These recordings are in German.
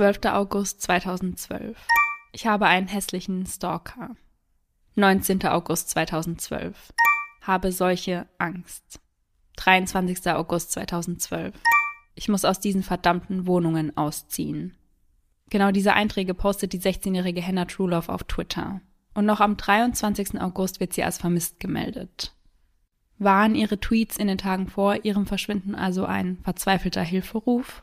12. August 2012. Ich habe einen hässlichen Stalker. 19. August 2012. Habe solche Angst. 23. August 2012. Ich muss aus diesen verdammten Wohnungen ausziehen. Genau diese Einträge postet die 16-jährige Hannah Truelove auf Twitter. Und noch am 23. August wird sie als vermisst gemeldet. Waren ihre Tweets in den Tagen vor ihrem Verschwinden also ein verzweifelter Hilferuf?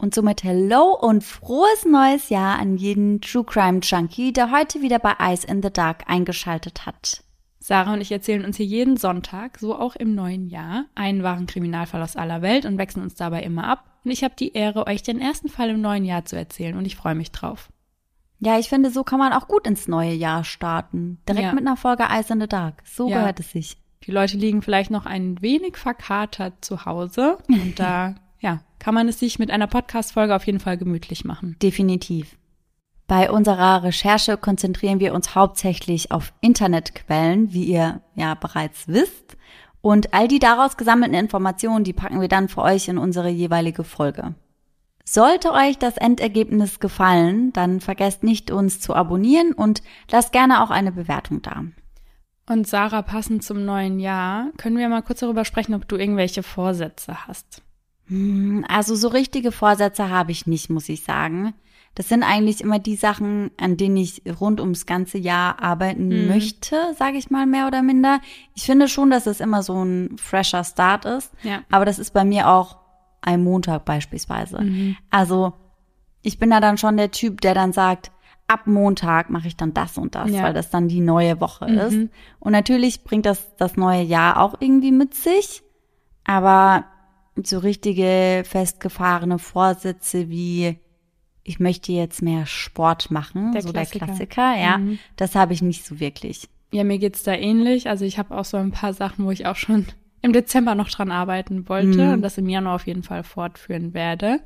Und somit Hello und frohes neues Jahr an jeden True Crime Junkie, der heute wieder bei Eyes in the Dark eingeschaltet hat. Sarah und ich erzählen uns hier jeden Sonntag, so auch im neuen Jahr, einen wahren Kriminalfall aus aller Welt und wechseln uns dabei immer ab. Und ich habe die Ehre, euch den ersten Fall im neuen Jahr zu erzählen und ich freue mich drauf. Ja, ich finde, so kann man auch gut ins neue Jahr starten. Direkt Ja. mit einer Folge Eyes in the Dark. So Ja. gehört es sich. Die Leute liegen vielleicht noch ein wenig verkatert zu Hause und da, ja, kann man es sich mit einer Podcast-Folge auf jeden Fall gemütlich machen. Definitiv. Bei unserer Recherche konzentrieren wir uns hauptsächlich auf Internetquellen, wie ihr ja bereits wisst. Und all die daraus gesammelten Informationen, die packen wir dann für euch in unsere jeweilige Folge. Sollte euch das Endergebnis gefallen, dann vergesst nicht, uns zu abonnieren und lasst gerne auch eine Bewertung da. Und Sarah, passend zum neuen Jahr, können wir mal kurz darüber sprechen, ob du irgendwelche Vorsätze hast. Hm, Also so richtige Vorsätze habe ich nicht, muss ich sagen. Das sind eigentlich immer die Sachen, an denen ich rund ums ganze Jahr arbeiten Mhm. möchte, sage ich mal mehr oder minder. Ich finde schon, dass es immer so ein fresher Start ist, Ja. aber das ist bei mir auch ein Montag beispielsweise. Mhm. Also ich bin da dann schon der Typ, der dann sagt, ab Montag mache ich dann das und das, Ja. weil das dann die neue Woche Mhm. ist. Und natürlich bringt das das neue Jahr auch irgendwie mit sich, aber so richtige festgefahrene Vorsätze wie ich möchte jetzt mehr Sport machen, Der so Klassiker. der Klassiker, ja, Mhm. das habe ich nicht so wirklich. Ja, mir geht's da ähnlich. Also ich habe auch so ein paar Sachen, wo ich auch schon im Dezember noch dran arbeiten wollte Mhm. und das im Januar auf jeden Fall fortführen werde.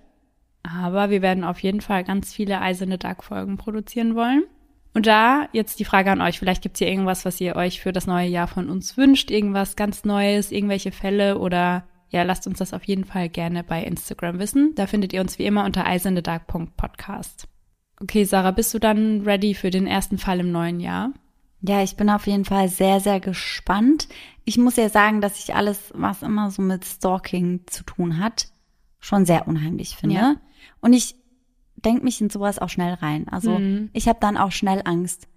Aber wir werden auf jeden Fall ganz viele Eiserne Dark-Folgen produzieren wollen. Und da jetzt die Frage an euch, vielleicht gibt's hier irgendwas, was ihr euch für das neue Jahr von uns wünscht, irgendwas ganz Neues, irgendwelche Fälle oder ja, lasst uns das auf jeden Fall gerne bei Instagram wissen. Da findet ihr uns wie immer unter eisendedark.podcast. Okay, Sarah, bist du dann ready für den ersten Fall im neuen Jahr? Ja, ich bin auf jeden Fall sehr, sehr gespannt. Ich muss ja sagen, dass ich alles, was immer so mit Stalking zu tun hat, schon sehr unheimlich finde. Ja. Und ich denke mich in sowas auch schnell rein. Also Mhm. ich habe dann auch schnell Angst,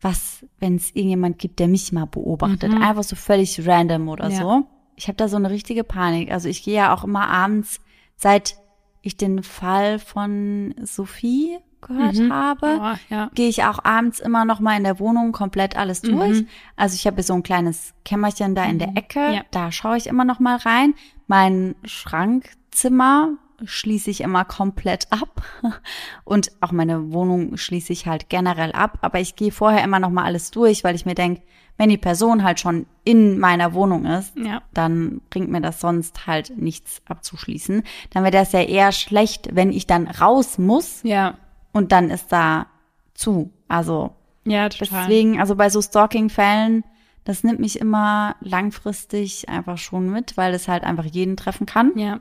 was, wenn es irgendjemand gibt, der mich mal beobachtet. Mhm. Einfach so völlig random oder Ja. so. Ich habe da so eine richtige Panik. Also ich gehe ja auch immer abends, seit ich den Fall von Sophie gehört Mhm. habe, Oh, ja. gehe ich auch abends immer noch mal in der Wohnung komplett alles durch. Mhm. Also ich habe so ein kleines Kämmerchen da in der Ecke, Ja. da schaue ich immer noch mal rein. Mein Schrankzimmer schließe ich immer komplett ab und auch meine Wohnung schließe ich halt generell ab, aber ich gehe vorher immer noch mal alles durch, weil ich mir denke, wenn die Person halt schon in meiner Wohnung ist, Ja. dann bringt mir das sonst halt nichts abzuschließen. Dann wäre das ja eher schlecht, wenn ich dann raus muss Ja. und dann ist da zu. Also Ja, total. deswegen, also bei so Stalking-Fällen, das nimmt mich immer langfristig einfach schon mit, weil es halt einfach jeden treffen kann. Ja.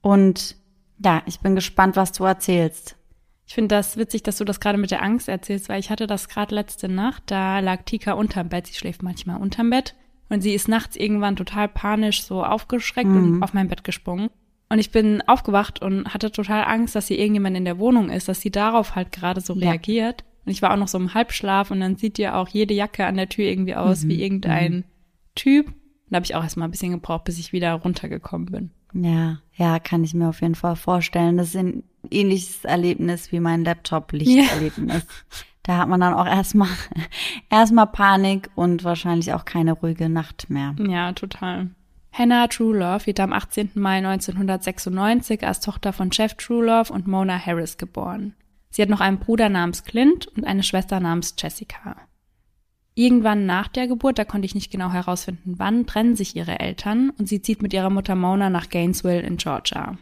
Und ja, ich bin gespannt, was du erzählst. Ich finde das witzig, dass du das gerade mit der Angst erzählst, weil ich hatte das gerade letzte Nacht. Da lag Tika unterm Bett. Sie schläft manchmal unterm Bett. Und sie ist nachts irgendwann total panisch so aufgeschreckt und auf mein Bett gesprungen. Und ich bin aufgewacht und hatte total Angst, dass hier irgendjemand in der Wohnung ist, dass sie darauf halt gerade so Ja. reagiert. Und ich war auch noch so im Halbschlaf und dann sieht ja auch jede Jacke an der Tür irgendwie aus wie irgendein Typ. Und da habe ich auch erstmal ein bisschen gebraucht, bis ich wieder runtergekommen bin. Ja, ja, kann ich mir auf jeden Fall vorstellen. Das ein ähnliches Erlebnis wie mein Laptop-Lichterlebnis. Da hat man dann auch erstmal, erstmal Panik und wahrscheinlich auch keine ruhige Nacht mehr. Ja, total. Hannah Truelove wird am 18. Mai 1996 als Tochter von Jeff Truelove und Mona Harris geboren. Sie hat noch einen Bruder namens Clint und eine Schwester namens Jessica. Irgendwann nach der Geburt, da konnte ich nicht genau herausfinden, wann trennen sich ihre Eltern und sie zieht mit ihrer Mutter Mona nach Gainesville in Georgia.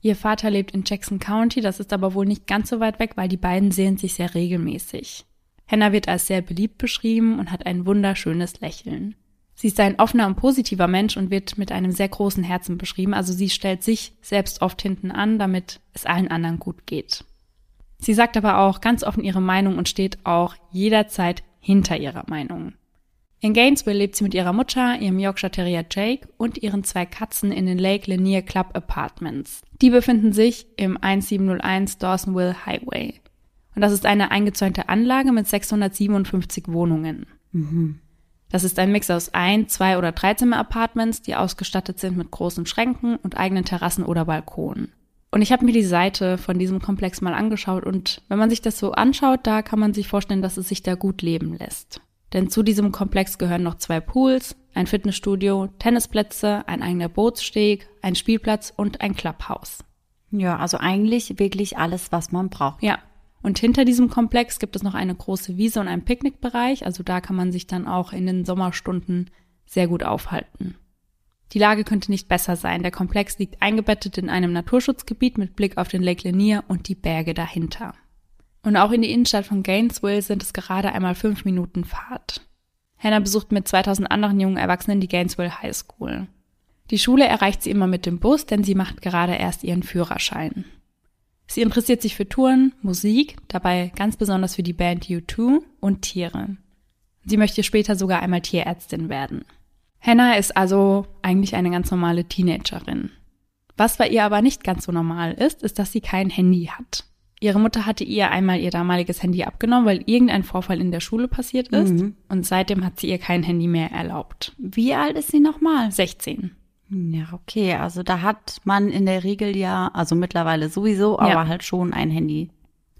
Ihr Vater lebt in Jackson County, das ist aber wohl nicht ganz so weit weg, weil die beiden sehen sich sehr regelmäßig. Hannah wird als sehr beliebt beschrieben und hat ein wunderschönes Lächeln. Sie ist ein offener und positiver Mensch und wird mit einem sehr großen Herzen beschrieben, also sie stellt sich selbst oft hinten an, damit es allen anderen gut geht. Sie sagt aber auch ganz offen ihre Meinung und steht auch jederzeit hinter ihrer Meinung. In Gainesville lebt sie mit ihrer Mutter, ihrem Yorkshire Terrier Jake und ihren zwei Katzen in den Lake Lanier Club Apartments. Die befinden sich im 1701 Dawsonville Highway. Und das ist eine eingezäunte Anlage mit 657 Wohnungen. Mhm. Das ist ein Mix aus ein, zwei oder Dreizimmer-Apartments, die ausgestattet sind mit großen Schränken und eigenen Terrassen oder Balkonen. Und ich habe mir die Seite von diesem Komplex mal angeschaut und wenn man sich das so anschaut, da kann man sich vorstellen, dass es sich da gut leben lässt. Denn zu diesem Komplex gehören noch zwei Pools, ein Fitnessstudio, Tennisplätze, ein eigener Bootssteg, ein Spielplatz und ein Clubhaus. Ja, also eigentlich wirklich alles, was man braucht. Ja. Und hinter diesem Komplex gibt es noch eine große Wiese und einen Picknickbereich, also da kann man sich dann auch in den Sommerstunden sehr gut aufhalten. Die Lage könnte nicht besser sein. Der Komplex liegt eingebettet in einem Naturschutzgebiet mit Blick auf den Lake Lanier und die Berge dahinter. Und auch in die Innenstadt von Gainesville sind es gerade einmal fünf Minuten Fahrt. Hannah besucht mit 2000 anderen jungen Erwachsenen die Gainesville High School. Die Schule erreicht sie immer mit dem Bus, denn sie macht gerade erst ihren Führerschein. Sie interessiert sich für Touren, Musik, dabei ganz besonders für die Band U2 und Tiere. Sie möchte später sogar einmal Tierärztin werden. Hannah ist also eigentlich eine ganz normale Teenagerin. Was bei ihr aber nicht ganz so normal ist, ist, dass sie kein Handy hat. Ihre Mutter hatte ihr einmal ihr damaliges Handy abgenommen, weil irgendein Vorfall in der Schule passiert ist. Mhm. Und seitdem hat sie ihr kein Handy mehr erlaubt. Wie alt ist sie nochmal? 16. Ja, okay. Also da hat man in der Regel ja, also mittlerweile sowieso, aber ja. halt schon ein Handy.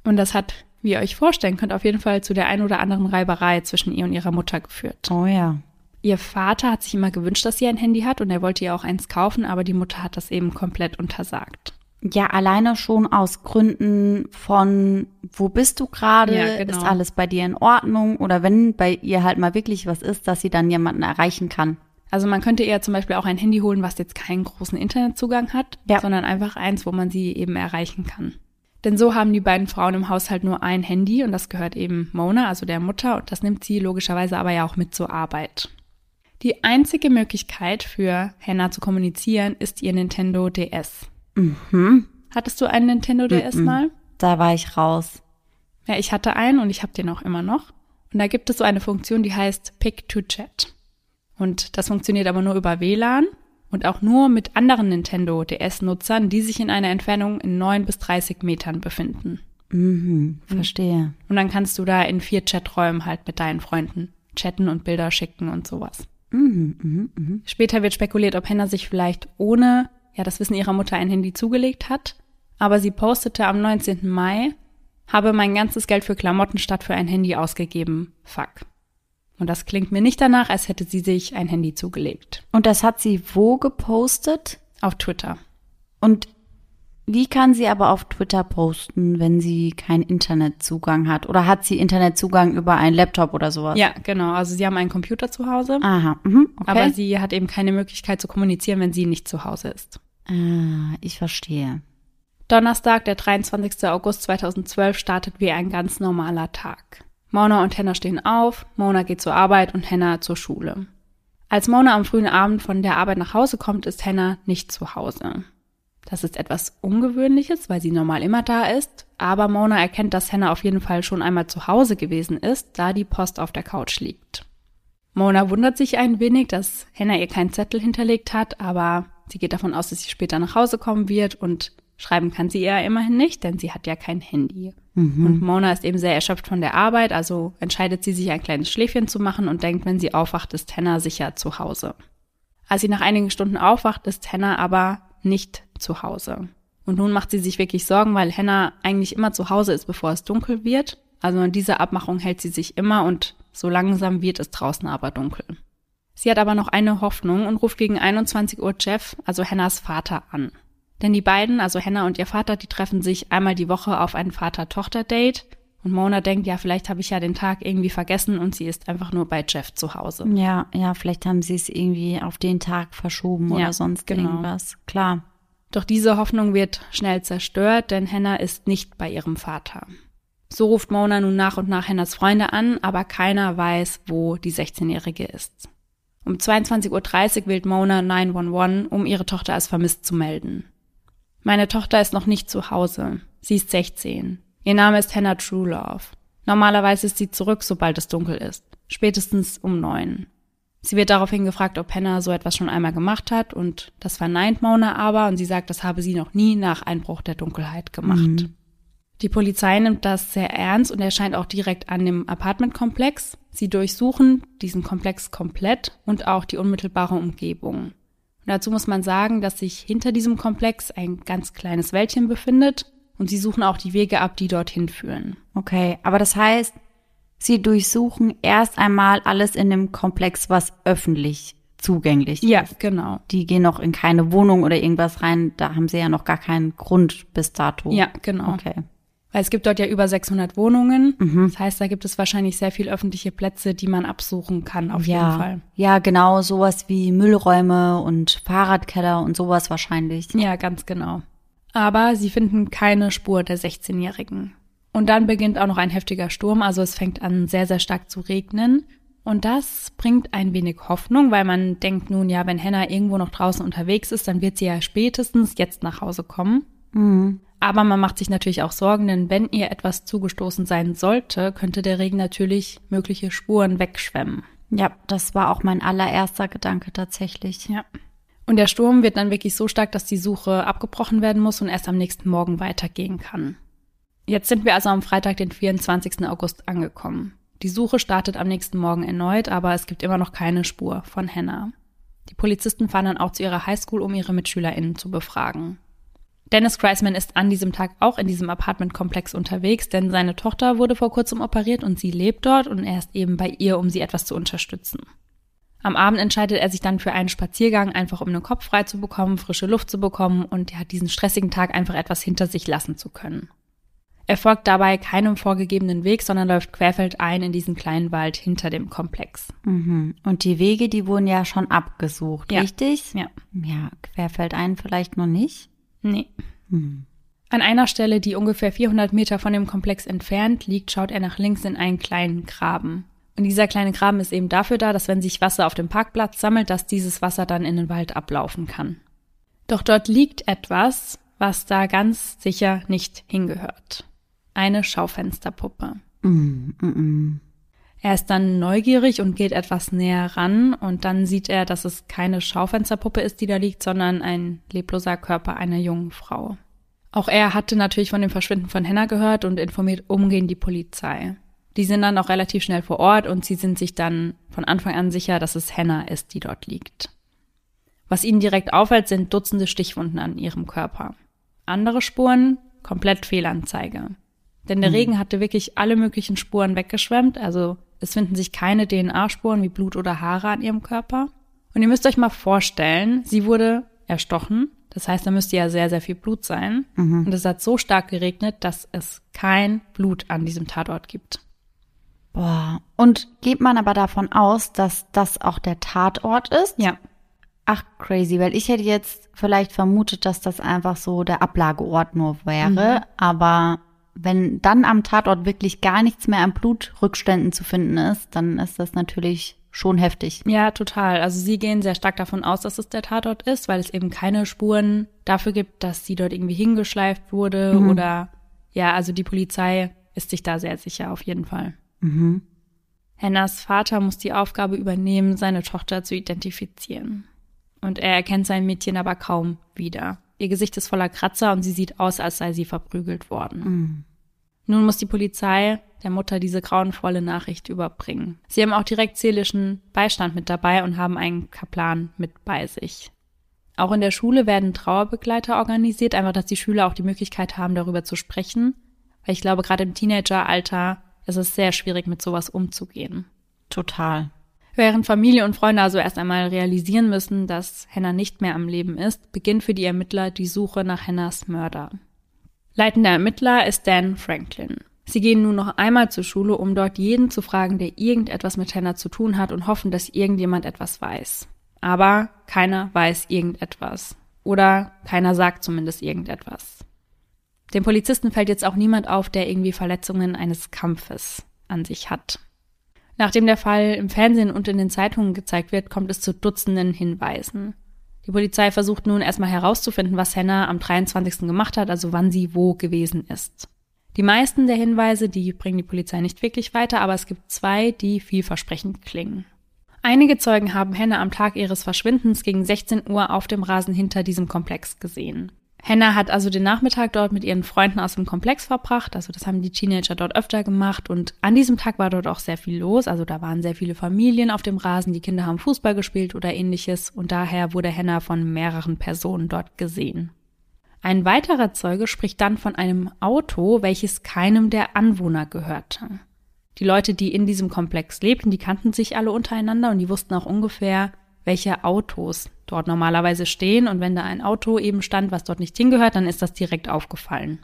Und das hat, wie ihr euch vorstellen könnt, auf jeden Fall zu der ein oder anderen Reiberei zwischen ihr und ihrer Mutter geführt. Oh ja. Ihr Vater hat sich immer gewünscht, dass sie ein Handy hat und er wollte ihr auch eins kaufen, aber die Mutter hat das eben komplett untersagt. Ja, alleine schon aus Gründen von, wo bist du gerade? Ja, genau. Ist alles bei dir in Ordnung? Oder wenn bei ihr halt mal wirklich was ist, dass sie dann jemanden erreichen kann. Also man könnte ihr zum Beispiel auch ein Handy holen, was jetzt keinen großen Internetzugang hat, ja. sondern einfach eins, wo man sie eben erreichen kann. Denn so haben die beiden Frauen im Haushalt nur ein Handy und das gehört eben Mona, also der Mutter, und das nimmt sie logischerweise aber ja auch mit zur Arbeit. Die einzige Möglichkeit für Hannah zu kommunizieren ist ihr Nintendo DS. Mhm. Hattest du einen Nintendo DS mhm. mal? Da war ich raus. Ja, ich hatte einen und ich habe den auch immer noch. Und da gibt es so eine Funktion, die heißt Pick to Chat. Und das funktioniert aber nur über WLAN und auch nur mit anderen Nintendo DS-Nutzern, die sich in einer Entfernung in 9 bis 30 Metern befinden. Mhm, verstehe. Und dann kannst du da in vier Chaträumen halt mit deinen Freunden chatten und Bilder schicken und sowas. Mhm, mh, mh. Später wird spekuliert, ob Henna sich vielleicht ohne ja das Wissen ihrer Mutter ein Handy zugelegt hat. Aber sie postete am 19. Mai, habe mein ganzes Geld für Klamotten statt für ein Handy ausgegeben. Fuck. Und das klingt mir nicht danach, als hätte sie sich ein Handy zugelegt. Und das hat sie wo gepostet? Auf Twitter. Und wie kann sie aber auf Twitter posten, wenn sie keinen Internetzugang hat? Oder hat sie Internetzugang über einen Laptop oder sowas? Ja, genau. Also sie haben einen Computer zu Hause. Aha. Mhm, okay. Aber sie hat eben keine Möglichkeit zu kommunizieren, wenn sie nicht zu Hause ist. Ah, ich verstehe. Donnerstag, der 23. August 2012, startet wie ein ganz normaler Tag. Mona und Hannah stehen auf, Mona geht zur Arbeit und Hannah zur Schule. Als Mona am frühen Abend von der Arbeit nach Hause kommt, ist Hannah nicht zu Hause. Das ist etwas Ungewöhnliches, weil sie normal immer da ist, aber Mona erkennt, dass Hannah auf jeden Fall schon einmal zu Hause gewesen ist, da die Post auf der Couch liegt. Mona wundert sich ein wenig, dass Hannah ihr keinen Zettel hinterlegt hat, aber sie geht davon aus, dass sie später nach Hause kommen wird und schreiben kann sie ihr immerhin nicht, denn sie hat ja kein Handy. Mhm. Und Mona ist eben sehr erschöpft von der Arbeit, also entscheidet sie sich ein kleines Schläfchen zu machen und denkt, wenn sie aufwacht, ist Hannah sicher zu Hause. Als sie nach einigen Stunden aufwacht, ist Hannah aber nicht zu Hause. Und nun macht sie sich wirklich Sorgen, weil Hannah eigentlich immer zu Hause ist, bevor es dunkel wird. Also an dieser Abmachung hält sie sich immer und so langsam wird es draußen aber dunkel. Sie hat aber noch eine Hoffnung und ruft gegen 21 Uhr Jeff, also Hannahs Vater, an. Denn die beiden, also Hannah und ihr Vater, die treffen sich einmal die Woche auf ein Vater-Tochter-Date. Und Mona denkt, ja, vielleicht habe ich ja den Tag irgendwie vergessen und sie ist einfach nur bei Jeff zu Hause. Ja, ja, vielleicht haben sie es irgendwie auf den Tag verschoben ja, oder sonst genau. irgendwas. Klar. Doch diese Hoffnung wird schnell zerstört, denn Hannah ist nicht bei ihrem Vater. So ruft Mona nun nach und nach Hannahs Freunde an, aber keiner weiß, wo die 16-Jährige ist. Um 22.30 Uhr wählt Mona 911, um ihre Tochter als vermisst zu melden. Meine Tochter ist noch nicht zu Hause. Sie ist 16. Ihr Name ist Hannah Truelove. Normalerweise ist sie zurück, sobald es dunkel ist. Spätestens um neun. Sie wird daraufhin gefragt, ob Hannah so etwas schon einmal gemacht hat und das verneint Mona aber und sie sagt, das habe sie noch nie nach Einbruch der Dunkelheit gemacht. Mhm. Die Polizei nimmt das sehr ernst und erscheint auch direkt an dem Apartmentkomplex. Sie durchsuchen diesen Komplex komplett und auch die unmittelbare Umgebung. Und dazu muss man sagen, dass sich hinter diesem Komplex ein ganz kleines Wäldchen befindet und sie suchen auch die Wege ab, die dorthin führen. Okay, aber das heißt, sie durchsuchen erst einmal alles in dem Komplex, was öffentlich zugänglich ja, ist. Ja, genau. Die gehen noch in keine Wohnung oder irgendwas rein, da haben sie ja noch gar keinen Grund bis dato. Ja, genau. Okay. Weil es gibt dort ja über 600 Wohnungen. Mhm. Das heißt, da gibt es wahrscheinlich sehr viel öffentliche Plätze, die man absuchen kann, auf ja. jeden Fall. Ja, genau, sowas wie Müllräume und Fahrradkeller und sowas wahrscheinlich. Ja, ganz genau. Aber sie finden keine Spur der 16-Jährigen. Und dann beginnt auch noch ein heftiger Sturm, also es fängt an sehr, sehr stark zu regnen. Und das bringt ein wenig Hoffnung, weil man denkt nun ja, wenn Hannah irgendwo noch draußen unterwegs ist, dann wird sie ja spätestens jetzt nach Hause kommen. Mhm. Aber man macht sich natürlich auch Sorgen, denn wenn ihr etwas zugestoßen sein sollte, könnte der Regen natürlich mögliche Spuren wegschwemmen. Ja, das war auch mein allererster Gedanke tatsächlich. Ja. Und der Sturm wird dann wirklich so stark, dass die Suche abgebrochen werden muss und erst am nächsten Morgen weitergehen kann. Jetzt sind wir also am Freitag, den 24. August angekommen. Die Suche startet am nächsten Morgen erneut, aber es gibt immer noch keine Spur von Hannah. Die Polizisten fahren dann auch zu ihrer Highschool, um ihre MitschülerInnen zu befragen. Dennis Kreisman ist an diesem Tag auch in diesem Apartmentkomplex unterwegs, denn seine Tochter wurde vor kurzem operiert und sie lebt dort und er ist eben bei ihr, um sie etwas zu unterstützen. Am Abend entscheidet er sich dann für einen Spaziergang, einfach um den Kopf frei zu bekommen, frische Luft zu bekommen und ja, diesen stressigen Tag einfach etwas hinter sich lassen zu können. Er folgt dabei keinem vorgegebenen Weg, sondern läuft querfeldein in diesen kleinen Wald hinter dem Komplex. Mhm. Und die Wege, die wurden ja schon abgesucht, ja. richtig? Ja. Ja, querfeldein vielleicht noch nicht? Nee. Hm. An einer Stelle, die ungefähr 400 Meter von dem Komplex entfernt liegt, schaut er nach links in einen kleinen Graben. Und dieser kleine Graben ist eben dafür da, dass wenn sich Wasser auf dem Parkplatz sammelt, dass dieses Wasser dann in den Wald ablaufen kann. Doch dort liegt etwas, was da ganz sicher nicht hingehört. Eine Schaufensterpuppe. Mm, mm, mm. Er ist dann neugierig und geht etwas näher ran und dann sieht er, dass es keine Schaufensterpuppe ist, die da liegt, sondern ein lebloser Körper einer jungen Frau. Auch er hatte natürlich von dem Verschwinden von Henna gehört und informiert umgehend die Polizei. Die sind dann auch relativ schnell vor Ort und sie sind sich dann von Anfang an sicher, dass es Henna ist, die dort liegt. Was ihnen direkt auffällt, sind Dutzende Stichwunden an ihrem Körper. Andere Spuren, komplett Fehlanzeige. Denn der mhm. Regen hatte wirklich alle möglichen Spuren weggeschwemmt, also es finden sich keine DNA-Spuren wie Blut oder Haare an ihrem Körper. Und ihr müsst euch mal vorstellen, sie wurde erstochen. Das heißt, da müsste ja sehr, sehr viel Blut sein. Mhm. Und es hat so stark geregnet, dass es kein Blut an diesem Tatort gibt. Boah. Und geht man aber davon aus, dass das auch der Tatort ist? Ja. Ach, crazy, weil ich hätte jetzt vielleicht vermutet, dass das einfach so der Ablageort nur wäre. Mhm. Aber wenn dann am Tatort wirklich gar nichts mehr an Blutrückständen zu finden ist, dann ist das natürlich schon heftig. Ja, total. Also sie gehen sehr stark davon aus, dass es der Tatort ist, weil es eben keine Spuren dafür gibt, dass sie dort irgendwie hingeschleift wurde mhm. oder ja, also die Polizei ist sich da sehr sicher auf jeden Fall. Mhm. Hennas Vater muss die Aufgabe übernehmen, seine Tochter zu identifizieren. Und er erkennt sein Mädchen aber kaum wieder. Ihr Gesicht ist voller Kratzer und sie sieht aus, als sei sie verprügelt worden. Mhm. Nun muss die Polizei der Mutter diese grauenvolle Nachricht überbringen. Sie haben auch direkt seelischen Beistand mit dabei und haben einen Kaplan mit bei sich. Auch in der Schule werden Trauerbegleiter organisiert, einfach, dass die Schüler auch die Möglichkeit haben, darüber zu sprechen. Weil ich glaube, gerade im Teenageralter ist es sehr schwierig, mit sowas umzugehen. Total. Während Familie und Freunde also erst einmal realisieren müssen, dass Hannah nicht mehr am Leben ist, beginnt für die Ermittler die Suche nach Hannahs Mörder. Leitender Ermittler ist Dan Franklin. Sie gehen nun noch einmal zur Schule, um dort jeden zu fragen, der irgendetwas mit Hannah zu tun hat und hoffen, dass irgendjemand etwas weiß. Aber keiner weiß irgendetwas. Oder keiner sagt zumindest irgendetwas. Dem Polizisten fällt jetzt auch niemand auf, der irgendwie Verletzungen eines Kampfes an sich hat. Nachdem der Fall im Fernsehen und in den Zeitungen gezeigt wird, kommt es zu Dutzenden Hinweisen. Die Polizei versucht nun erstmal herauszufinden, was Hannah am 23. gemacht hat, also wann sie wo gewesen ist. Die meisten der Hinweise, die bringen die Polizei nicht wirklich weiter, aber es gibt zwei, die vielversprechend klingen. Einige Zeugen haben Hannah am Tag ihres Verschwindens gegen 16 Uhr auf dem Rasen hinter diesem Komplex gesehen. Hannah hat also den Nachmittag dort mit ihren Freunden aus dem Komplex verbracht. Also das haben die Teenager dort öfter gemacht. Und an diesem Tag war dort auch sehr viel los. Also da waren sehr viele Familien auf dem Rasen. Die Kinder haben Fußball gespielt oder ähnliches. Und daher wurde Hannah von mehreren Personen dort gesehen. Ein weiterer Zeuge spricht dann von einem Auto, welches keinem der Anwohner gehörte. Die Leute, die in diesem Komplex lebten, die kannten sich alle untereinander und die wussten auch ungefähr, welche Autos dort normalerweise stehen. Und wenn da ein Auto eben stand, was dort nicht hingehört, dann ist das direkt aufgefallen.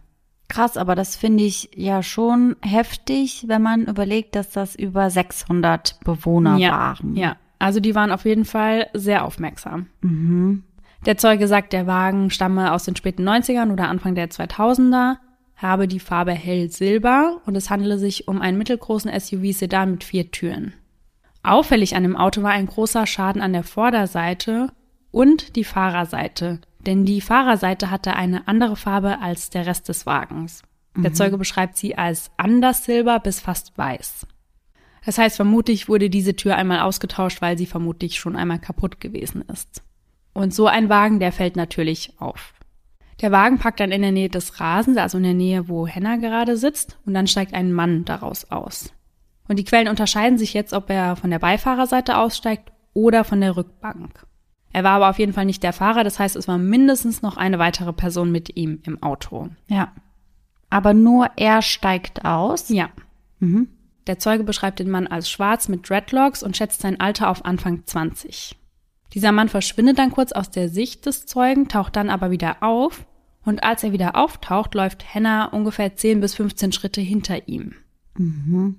Krass, aber das finde ich ja schon heftig, wenn man überlegt, dass das über 600 Bewohner ja, waren. Ja, also die waren auf jeden Fall sehr aufmerksam. Mhm. Der Zeuge sagt, der Wagen stamme aus den späten 90ern oder Anfang der 2000er, habe die Farbe hell-silber und es handele sich um einen mittelgroßen SUV-Sedan mit vier Türen. Auffällig an dem Auto war ein großer Schaden an der Vorderseite und die Fahrerseite, denn die Fahrerseite hatte eine andere Farbe als der Rest des Wagens. Der Mhm. Zeuge beschreibt sie als anders silber bis fast weiß. Das heißt, vermutlich wurde diese Tür einmal ausgetauscht, weil sie vermutlich schon einmal kaputt gewesen ist. Und so ein Wagen, der fällt natürlich auf. Der Wagen parkt dann in der Nähe des Rasens, also in der Nähe, wo Henna gerade sitzt, und dann steigt ein Mann daraus aus. Und die Quellen unterscheiden sich jetzt, ob er von der Beifahrerseite aussteigt oder von der Rückbank. Er war aber auf jeden Fall nicht der Fahrer, das heißt, es war mindestens noch eine weitere Person mit ihm im Auto. Ja. Aber nur er steigt aus. Ja. Mhm. Der Zeuge beschreibt den Mann als schwarz mit Dreadlocks und schätzt sein Alter auf Anfang 20. Dieser Mann verschwindet dann kurz aus der Sicht des Zeugen, taucht dann aber wieder auf und als er wieder auftaucht, läuft Hannah ungefähr 10 bis 15 Schritte hinter ihm.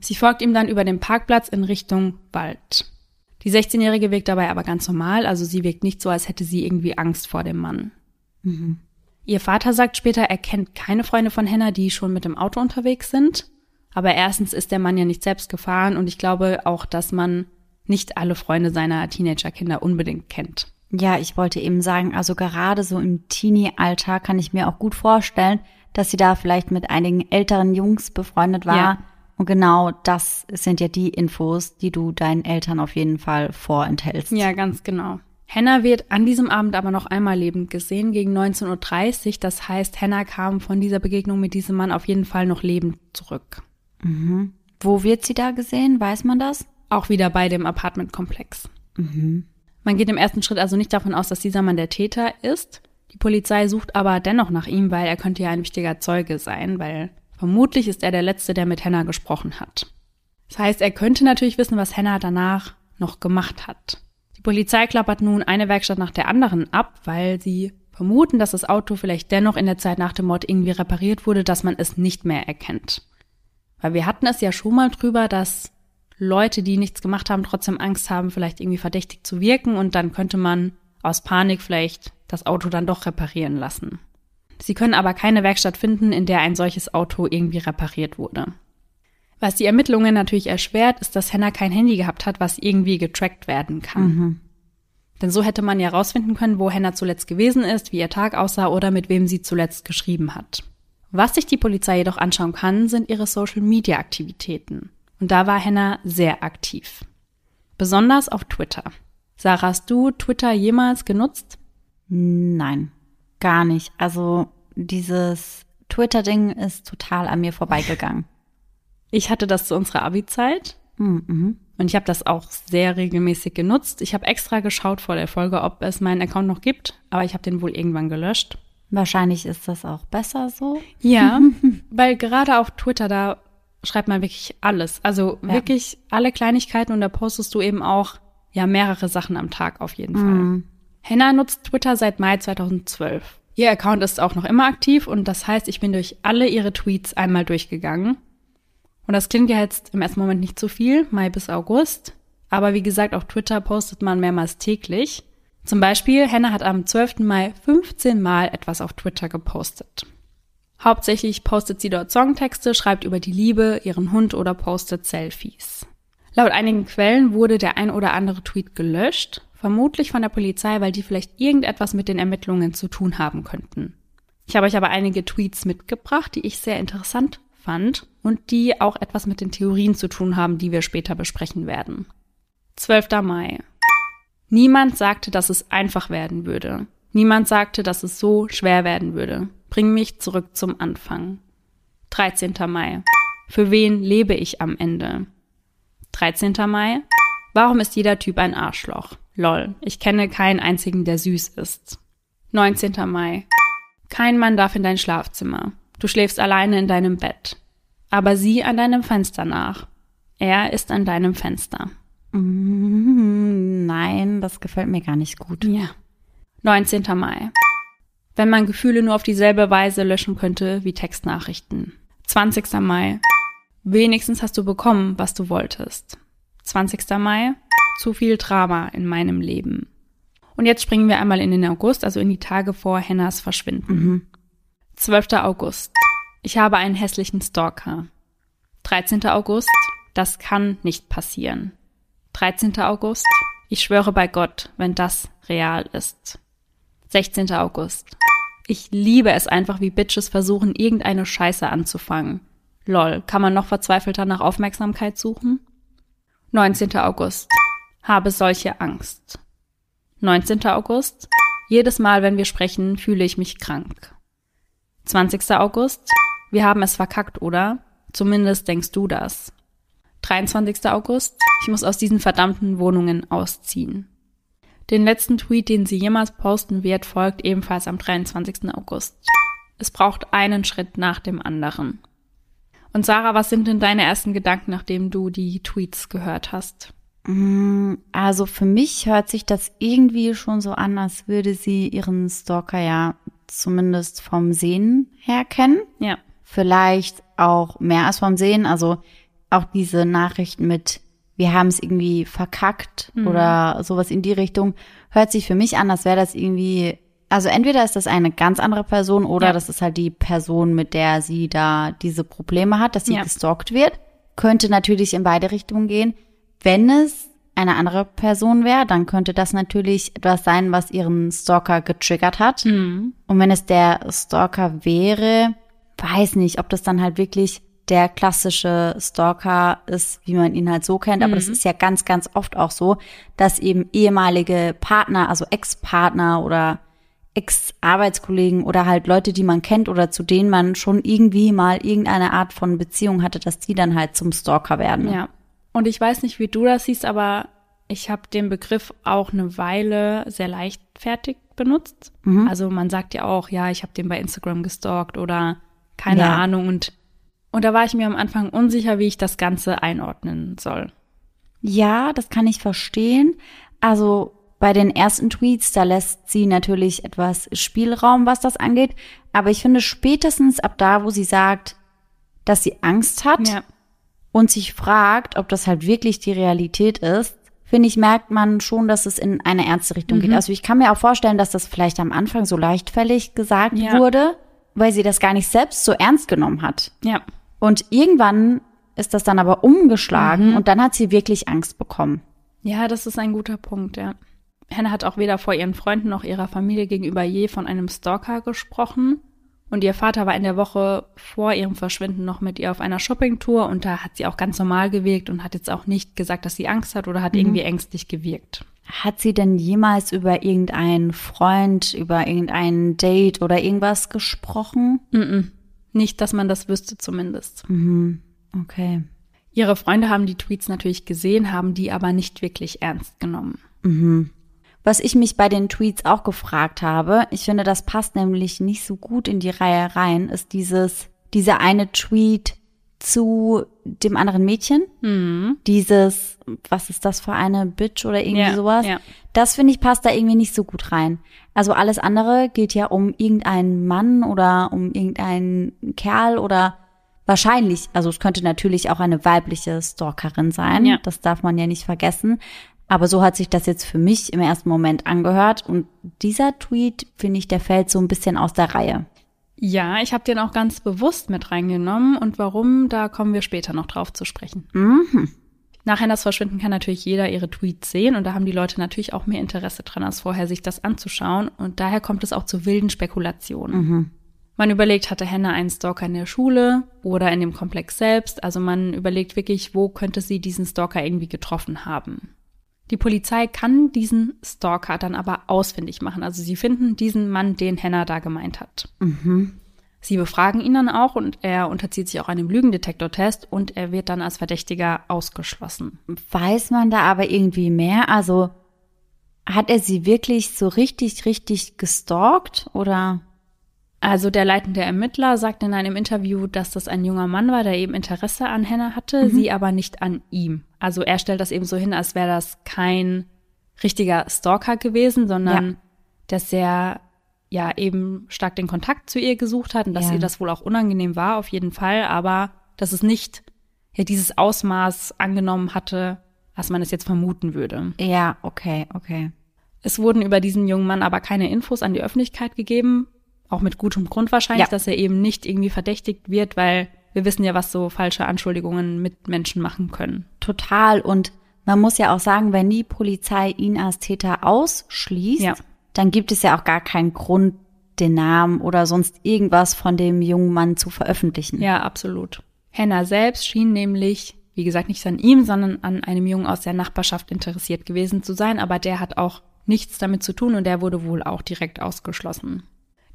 Sie folgt ihm dann über den Parkplatz in Richtung Wald. Die 16-Jährige wirkt dabei aber ganz normal, also sie wirkt nicht so, als hätte sie irgendwie Angst vor dem Mann. Ihr Vater sagt später, er kennt keine Freunde von Hannah, die schon mit dem Auto unterwegs sind. Aber erstens ist der Mann ja nicht selbst gefahren und ich glaube auch, dass man nicht alle Freunde seiner Teenagerkinder unbedingt kennt. Ja, ich wollte eben sagen, also gerade so im Teenie-Alter kann ich mir auch gut vorstellen, dass sie da vielleicht mit einigen älteren Jungs befreundet war. Ja. Und genau das sind ja die Infos, die du deinen Eltern auf jeden Fall vorenthältst. Ja, ganz genau. Hannah wird an diesem Abend aber noch einmal lebend gesehen, gegen 19.30 Uhr. Das heißt, Hannah kam von dieser Begegnung mit diesem Mann auf jeden Fall noch lebend zurück. Wo wird sie da gesehen? Weiß man das? Auch wieder bei dem Apartmentkomplex. Man geht im ersten Schritt also nicht davon aus, dass dieser Mann der Täter ist. Die Polizei sucht aber dennoch nach ihm, weil er könnte ja ein wichtiger Zeuge sein, weil vermutlich ist er der Letzte, der mit Hannah gesprochen hat. Das heißt, er könnte natürlich wissen, was Hannah danach noch gemacht hat. Die Polizei klappert nun eine Werkstatt nach der anderen ab, weil sie vermuten, dass das Auto vielleicht dennoch in der Zeit nach dem Mord irgendwie repariert wurde, dass man es nicht mehr erkennt. Weil wir hatten es ja schon mal drüber, dass Leute, die nichts gemacht haben, trotzdem Angst haben, vielleicht irgendwie verdächtig zu wirken und dann könnte man aus Panik vielleicht das Auto dann doch reparieren lassen. Sie können aber keine Werkstatt finden, in der ein solches Auto irgendwie repariert wurde. Was die Ermittlungen natürlich erschwert, ist, dass Hannah kein Handy gehabt hat, was irgendwie getrackt werden kann. Denn so hätte man ja rausfinden können, wo Hannah zuletzt gewesen ist, wie ihr Tag aussah oder mit wem sie zuletzt geschrieben hat. Was sich die Polizei jedoch anschauen kann, sind ihre Social-Media-Aktivitäten. Und da war Hannah sehr aktiv. Besonders auf Twitter. Sarah, hast du Twitter jemals genutzt? Nein, gar nicht. Also dieses Twitter-Ding ist total an mir vorbeigegangen. Ich hatte das zu unserer Abi-Zeit Mhm. und ich habe das auch sehr regelmäßig genutzt. Ich habe extra geschaut vor der Folge, ob es meinen Account noch gibt, aber ich habe den wohl irgendwann gelöscht. Wahrscheinlich ist das auch besser so. Ja, weil gerade auf Twitter, da schreibt man wirklich alles. Also Ja. wirklich alle Kleinigkeiten und da postest du eben auch ja mehrere Sachen am Tag auf jeden Fall. Hannah nutzt Twitter seit Mai 2012. Ihr Account ist auch noch immer aktiv und das heißt, ich bin durch alle ihre Tweets einmal durchgegangen. Und das klingt ja jetzt im ersten Moment nicht so viel, Mai bis August. Aber wie gesagt, auf Twitter postet man mehrmals täglich. Zum Beispiel, Hannah hat am 12. Mai 15 Mal etwas auf Twitter gepostet. Hauptsächlich postet sie dort Songtexte, schreibt über die Liebe, ihren Hund oder postet Selfies. Laut einigen Quellen wurde der ein oder andere Tweet gelöscht, vermutlich von der Polizei, weil die vielleicht irgendetwas mit den Ermittlungen zu tun haben könnten. Ich habe euch aber einige Tweets mitgebracht, die ich sehr interessant fand und die auch etwas mit den Theorien zu tun haben, die wir später besprechen werden. 12. Mai. Niemand sagte, dass es einfach werden würde. Niemand sagte, dass es so schwer werden würde. Bring mich zurück zum Anfang. 13. Mai. Für wen lebe ich am Ende? 13. Mai. Warum ist jeder Typ ein Arschloch? Lol. Ich kenne keinen einzigen, der süß ist. 19. Mai. Kein Mann darf in dein Schlafzimmer. Du schläfst alleine in deinem Bett. Aber sieh an deinem Fenster nach. Er ist an deinem Fenster. Mm, Nein, das gefällt mir gar nicht gut. Ja. 19. Mai. Wenn man Gefühle nur auf dieselbe Weise löschen könnte wie Textnachrichten. 20. Mai. Wenigstens hast du bekommen, was du wolltest. 20. Mai. Zu viel Drama in meinem Leben. Und jetzt springen wir einmal in den August, also in die Tage vor Hennas Verschwinden. 12. August. Ich habe einen hässlichen Stalker. 13. August. Das kann nicht passieren. 13. August. Ich schwöre bei Gott, wenn das real ist. 16. August. Ich liebe es einfach, wie Bitches versuchen, irgendeine Scheiße anzufangen. Lol, kann man noch verzweifelter nach Aufmerksamkeit suchen? 19. August. Habe solche Angst. 19. August. Jedes Mal, wenn wir sprechen, fühle ich mich krank. 20. August. Wir haben es verkackt, oder? Zumindest denkst du das. 23. August. Ich muss aus diesen verdammten Wohnungen ausziehen. Den letzten Tweet, den sie jemals posten wird, folgt ebenfalls am 23. August. Es braucht einen Schritt nach dem anderen. Und Sarah, was sind denn deine ersten Gedanken, nachdem du die Tweets gehört hast? Mm, Also für mich hört sich das irgendwie schon so an, als würde sie ihren Stalker ja zumindest vom Sehen her kennen. Ja. Vielleicht auch mehr als vom Sehen. Also auch diese Nachrichten mit, wir haben es irgendwie verkackt oder sowas in die Richtung, hört sich für mich an, als wäre das irgendwie, also entweder ist das eine ganz andere Person oder Ja. das ist halt die Person, mit der sie da diese Probleme hat, dass sie Ja. gestalkt wird. Könnte natürlich in beide Richtungen gehen. Wenn es eine andere Person wäre, dann könnte das natürlich etwas sein, was ihren Stalker getriggert hat. Und wenn es der Stalker wäre, weiß nicht, ob das dann halt wirklich der klassische Stalker ist, wie man ihn halt so kennt. Aber das ist ja ganz, ganz oft auch so, dass eben ehemalige Partner, also Ex-Partner oder Ex-Arbeitskollegen oder halt Leute, die man kennt oder zu denen man schon irgendwie mal irgendeine Art von Beziehung hatte, dass die dann halt zum Stalker werden. Ja. Und ich weiß nicht, wie du das siehst, aber ich habe den Begriff auch eine Weile sehr leichtfertig benutzt. Also man sagt ja auch, ja, ich habe den bei Instagram gestalkt oder keine Ja. Ahnung. Und, und da war ich mir am Anfang unsicher, wie ich das Ganze einordnen soll. Ja, das kann ich verstehen. Also bei den ersten Tweets, da lässt sie natürlich etwas Spielraum, was das angeht. Aber ich finde spätestens ab da, wo sie sagt, dass sie Angst hat Ja. Und sich fragt, ob das halt wirklich die Realität ist, finde ich, merkt man schon, dass es in eine ernste Richtung Mhm. geht. Also ich kann mir auch vorstellen, dass das vielleicht am Anfang so leichtfällig gesagt Ja. wurde, weil sie das gar nicht selbst so ernst genommen hat. Ja. Und irgendwann ist das dann aber umgeschlagen Mhm. und dann hat sie wirklich Angst bekommen. Ja, das ist ein guter Punkt, ja. Hannah hat auch weder vor ihren Freunden noch ihrer Familie gegenüber je von einem Stalker gesprochen. Und ihr Vater war in der Woche vor ihrem Verschwinden noch mit ihr auf einer Shoppingtour und da hat sie auch ganz normal gewirkt und hat jetzt auch nicht gesagt, dass sie Angst hat oder hat irgendwie ängstlich gewirkt. Hat sie denn jemals über irgendeinen Freund, über irgendein Date oder irgendwas gesprochen? Nicht, dass man das wüsste zumindest. Okay. Ihre Freunde haben die Tweets natürlich gesehen, haben die aber nicht wirklich ernst genommen. Was ich mich bei den Tweets auch gefragt habe, ich finde, das passt nämlich nicht so gut in die Reihe rein, ist dieses, dieser eine Tweet zu dem anderen Mädchen. Dieses, was ist das für eine Bitch oder irgendwie Ja, sowas. ja. Das finde ich passt da irgendwie nicht so gut rein. Also alles andere geht ja um irgendeinen Mann oder um irgendeinen Kerl oder wahrscheinlich, also es könnte natürlich auch eine weibliche Stalkerin sein. Ja. Das darf man ja nicht vergessen. Aber so hat sich das jetzt für mich im ersten Moment angehört. Und dieser Tweet, finde ich, der fällt so ein bisschen aus der Reihe. Ja, ich habe den auch ganz bewusst mit reingenommen und warum, da kommen wir später noch drauf zu sprechen. Nach Hennas Verschwinden kann natürlich jeder ihre Tweets sehen und da haben die Leute natürlich auch mehr Interesse dran, als vorher sich das anzuschauen und daher kommt es auch zu wilden Spekulationen. Man überlegt, hatte Hannah einen Stalker in der Schule oder in dem Komplex selbst. Also man überlegt wirklich, wo könnte sie diesen Stalker irgendwie getroffen haben. Die Polizei kann diesen Stalker dann aber ausfindig machen. Also sie finden diesen Mann, den Hannah da gemeint hat. Mhm. Sie befragen ihn dann auch und er unterzieht sich auch einem Lügendetektortest und er wird dann als Verdächtiger ausgeschlossen. Weiß man da aber irgendwie mehr? Also hat er sie wirklich so richtig, richtig gestalkt oder? Also der leitende Ermittler sagt in einem Interview, dass das ein junger Mann war, der eben Interesse an Hannah hatte, mhm. sie aber nicht an ihm. Also er stellt das eben so hin, als wäre das kein richtiger Stalker gewesen, sondern ja. dass er ja eben stark den Kontakt zu ihr gesucht hat und dass ja. ihr das wohl auch unangenehm war, auf jeden Fall, aber dass es nicht ja dieses Ausmaß angenommen hatte, was man es jetzt vermuten würde. Ja, okay, okay. Es wurden über diesen jungen Mann aber keine Infos an die Öffentlichkeit gegeben, auch mit gutem Grund wahrscheinlich, ja. dass er eben nicht irgendwie verdächtigt wird, weil wir wissen ja, was so falsche Anschuldigungen mit Menschen machen können. Total. Und man muss ja auch sagen, wenn die Polizei ihn als Täter ausschließt, ja. dann gibt es ja auch gar keinen Grund, den Namen oder sonst irgendwas von dem jungen Mann zu veröffentlichen. Ja, absolut. Hannah selbst schien nämlich, wie gesagt, nicht an ihm, sondern an einem Jungen aus der Nachbarschaft interessiert gewesen zu sein, aber der hat auch nichts damit zu tun und der wurde wohl auch direkt ausgeschlossen.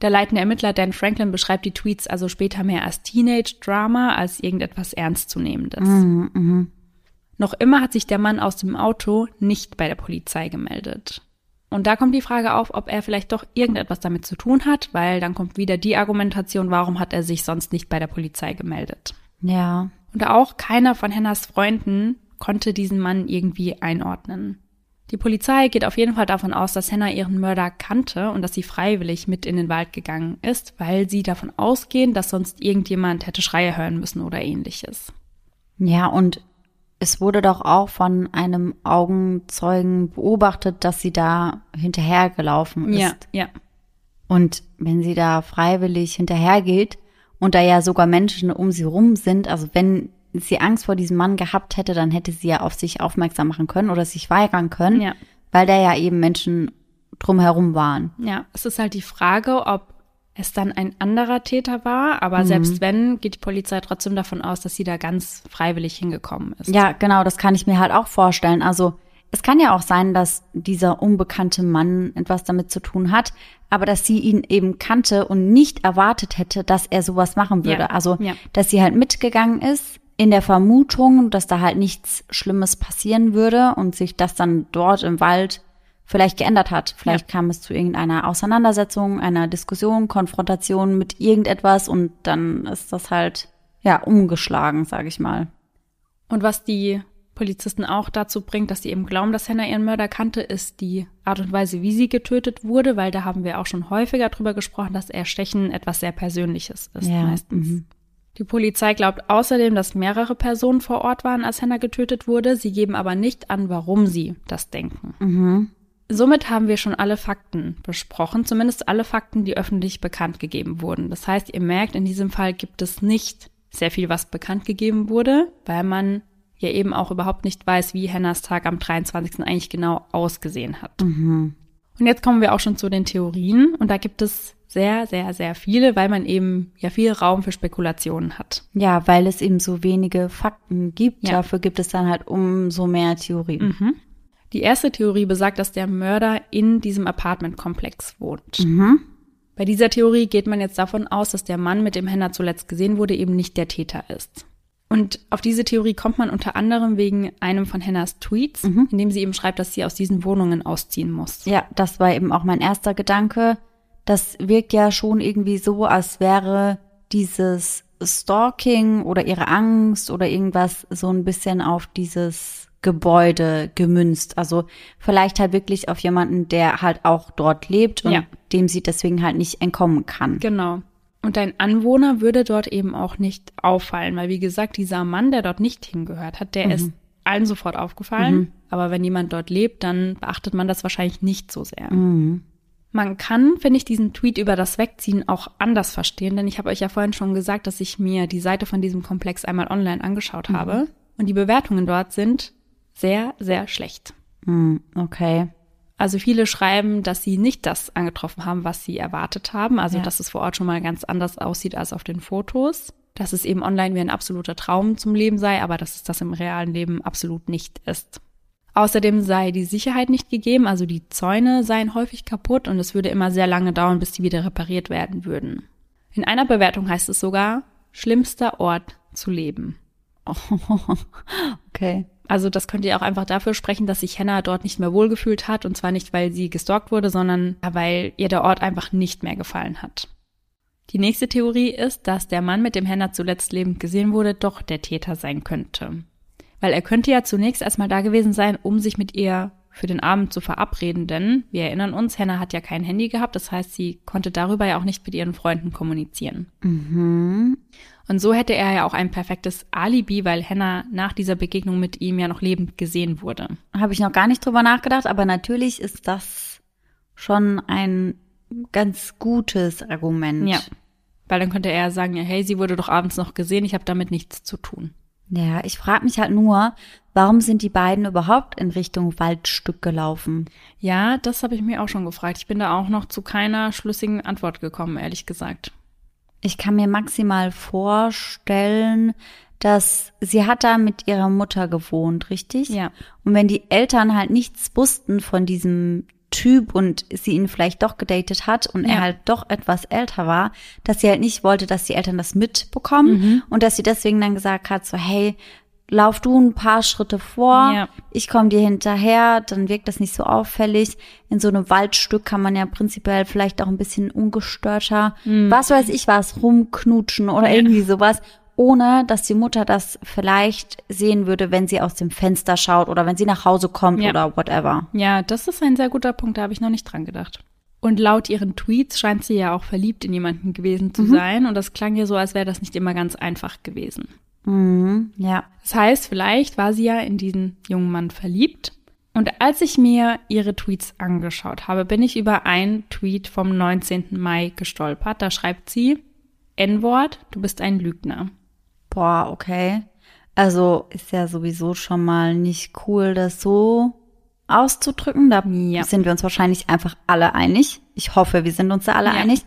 Der leitende Ermittler Dan Franklin beschreibt die Tweets also später mehr als Teenage-Drama als irgendetwas Ernstzunehmendes. Mhm, mh. Noch immer hat sich der Mann aus dem Auto nicht bei der Polizei gemeldet. Und da kommt die Frage auf, ob er vielleicht doch irgendetwas damit zu tun hat, weil dann kommt wieder die Argumentation, warum hat er sich sonst nicht bei der Polizei gemeldet. Ja. Und auch keiner von Hennas Freunden konnte diesen Mann irgendwie einordnen. Die Polizei geht auf jeden Fall davon aus, dass Hannah ihren Mörder kannte und dass sie freiwillig mit in den Wald gegangen ist, weil sie davon ausgehen, dass sonst irgendjemand hätte Schreie hören müssen oder ähnliches. Ja, und es wurde doch auch von einem Augenzeugen beobachtet, dass sie da hinterhergelaufen ist. Ja, ja. Und wenn sie da freiwillig hinterhergeht und da ja sogar Menschen um sie rum sind, also wenn sie Angst vor diesem Mann gehabt hätte, dann hätte sie ja auf sich aufmerksam machen können oder sich weigern können, ja. weil da ja eben Menschen drumherum waren. Ja, es ist halt die Frage, ob es dann ein anderer Täter war, aber mhm. selbst wenn, geht die Polizei trotzdem davon aus, dass sie da ganz freiwillig hingekommen ist. Ja, genau, das kann ich mir halt auch vorstellen. Also es kann ja auch sein, dass dieser unbekannte Mann etwas damit zu tun hat, aber dass sie ihn eben kannte und nicht erwartet hätte, dass er sowas machen würde. Ja. Also, ja. dass sie halt mitgegangen ist in der Vermutung, dass da halt nichts Schlimmes passieren würde und sich das dann dort im Wald vielleicht geändert hat. Vielleicht ja. kam es zu irgendeiner Auseinandersetzung, einer Diskussion, Konfrontation mit irgendetwas und dann ist das halt ja umgeschlagen, sage ich mal. Und was die Polizisten auch dazu bringt, dass sie eben glauben, dass Hannah ihren Mörder kannte, ist die Art und Weise, wie sie getötet wurde, weil da haben wir auch schon häufiger drüber gesprochen, dass Erstechen etwas sehr Persönliches ist ja. meistens. Mhm. Die Polizei glaubt außerdem, dass mehrere Personen vor Ort waren, als Hannah getötet wurde. Sie geben aber nicht an, warum sie das denken. Mhm. Somit haben wir schon alle Fakten besprochen, zumindest alle Fakten, die öffentlich bekannt gegeben wurden. Das heißt, ihr merkt, in diesem Fall gibt es nicht sehr viel, was bekannt gegeben wurde, weil man ja eben auch überhaupt nicht weiß, wie Hannahs Tag am 23. eigentlich genau ausgesehen hat. Mhm. Und jetzt kommen wir auch schon zu den Theorien und da gibt es sehr, sehr, sehr viele, weil man eben ja viel Raum für Spekulationen hat. Ja, weil es eben so wenige Fakten gibt. Ja. Dafür gibt es dann halt umso mehr Theorien. Mhm. Die erste Theorie besagt, dass der Mörder in diesem Apartmentkomplex wohnt. Mhm. Bei dieser Theorie geht man jetzt davon aus, dass der Mann, mit dem Henna zuletzt gesehen wurde, eben nicht der Täter ist. Und auf diese Theorie kommt man unter anderem wegen einem von Hennas Tweets, Mhm. in dem sie eben schreibt, dass sie aus diesen Wohnungen ausziehen muss. Ja, das war eben auch mein erster Gedanke. Das wirkt ja schon irgendwie so, als wäre dieses Stalking oder ihre Angst oder irgendwas so ein bisschen auf dieses Gebäude gemünzt. Also vielleicht halt wirklich auf jemanden, der halt auch dort lebt und Ja. dem sie deswegen halt nicht entkommen kann. Genau. Und ein Anwohner würde dort eben auch nicht auffallen, weil wie gesagt, dieser Mann, der dort nicht hingehört hat, der Mhm. ist allen sofort aufgefallen. Aber wenn jemand dort lebt, dann beachtet man das wahrscheinlich nicht so sehr. Mhm. Man kann, finde ich, diesen Tweet über das Wegziehen auch anders verstehen, denn ich habe euch ja vorhin schon gesagt, dass ich mir die Seite von diesem Komplex einmal online angeschaut habe und die Bewertungen dort sind sehr, sehr schlecht. Mhm. Okay. Also viele schreiben, dass sie nicht das angetroffen haben, was sie erwartet haben. Also Ja. dass es vor Ort schon mal ganz anders aussieht als auf den Fotos. Dass es eben online wie ein absoluter Traum zum Leben sei, aber dass es das im realen Leben absolut nicht ist. Außerdem sei die Sicherheit nicht gegeben, also die Zäune seien häufig kaputt und es würde immer sehr lange dauern, bis die wieder repariert werden würden. In einer Bewertung heißt es sogar, schlimmster Ort zu leben. okay. Also das könnte ja auch einfach dafür sprechen, dass sich Hannah dort nicht mehr wohlgefühlt hat und zwar nicht, weil sie gestalkt wurde, sondern weil ihr der Ort einfach nicht mehr gefallen hat. Die nächste Theorie ist, dass der Mann, mit dem Hannah zuletzt lebend gesehen wurde, doch der Täter sein könnte. Weil er könnte ja zunächst erstmal da gewesen sein, um sich mit ihr für den Abend zu verabreden, denn wir erinnern uns, Hannah hat ja kein Handy gehabt, das heißt, sie konnte darüber ja auch nicht mit ihren Freunden kommunizieren. Mhm. Und so hätte er ja auch ein perfektes Alibi, weil Hannah nach dieser Begegnung mit ihm ja noch lebend gesehen wurde. Habe ich noch gar nicht drüber nachgedacht, aber natürlich ist das schon ein ganz gutes Argument. Ja. Weil dann könnte er ja sagen, ja, hey, sie wurde doch abends noch gesehen, ich habe damit nichts zu tun. Ja, ich frage mich halt nur, warum sind die beiden überhaupt in Richtung Waldstück gelaufen? Ja, das habe ich mir auch schon gefragt. Ich bin da auch noch zu keiner schlüssigen Antwort gekommen, ehrlich gesagt. Ich kann mir maximal vorstellen, dass sie hat da mit ihrer Mutter gewohnt, richtig? Ja. Und wenn die Eltern halt nichts wussten von diesem Typ und sie ihn vielleicht doch gedatet hat und Ja. er halt doch etwas älter war, dass sie halt nicht wollte, dass die Eltern das mitbekommen und dass sie deswegen dann gesagt hat, so hey, lauf du ein paar Schritte vor, Ja. ich komme dir hinterher, dann wirkt das nicht so auffällig. In so einem Waldstück kann man ja prinzipiell vielleicht auch ein bisschen ungestörter, was weiß ich was, rumknutschen oder irgendwie sowas, ohne dass die Mutter das vielleicht sehen würde, wenn sie aus dem Fenster schaut oder wenn sie nach Hause kommt Ja. oder whatever. Ja, das ist ein sehr guter Punkt, da habe ich noch nicht dran gedacht. Und laut ihren Tweets scheint sie ja auch verliebt in jemanden gewesen zu sein. Und das klang ja so, als wäre das nicht immer ganz einfach gewesen. Mhm, ja. Das heißt, vielleicht war sie ja in diesen jungen Mann verliebt. Und als ich mir ihre Tweets angeschaut habe, bin ich über einen Tweet vom 19. Mai gestolpert. Da schreibt sie, N-Wort, du bist ein Lügner. Boah, okay. Also ist ja sowieso schon mal nicht cool, das so auszudrücken. Da Ja. sind wir uns wahrscheinlich einfach alle einig. Ich hoffe, wir sind uns da alle Ja. einig.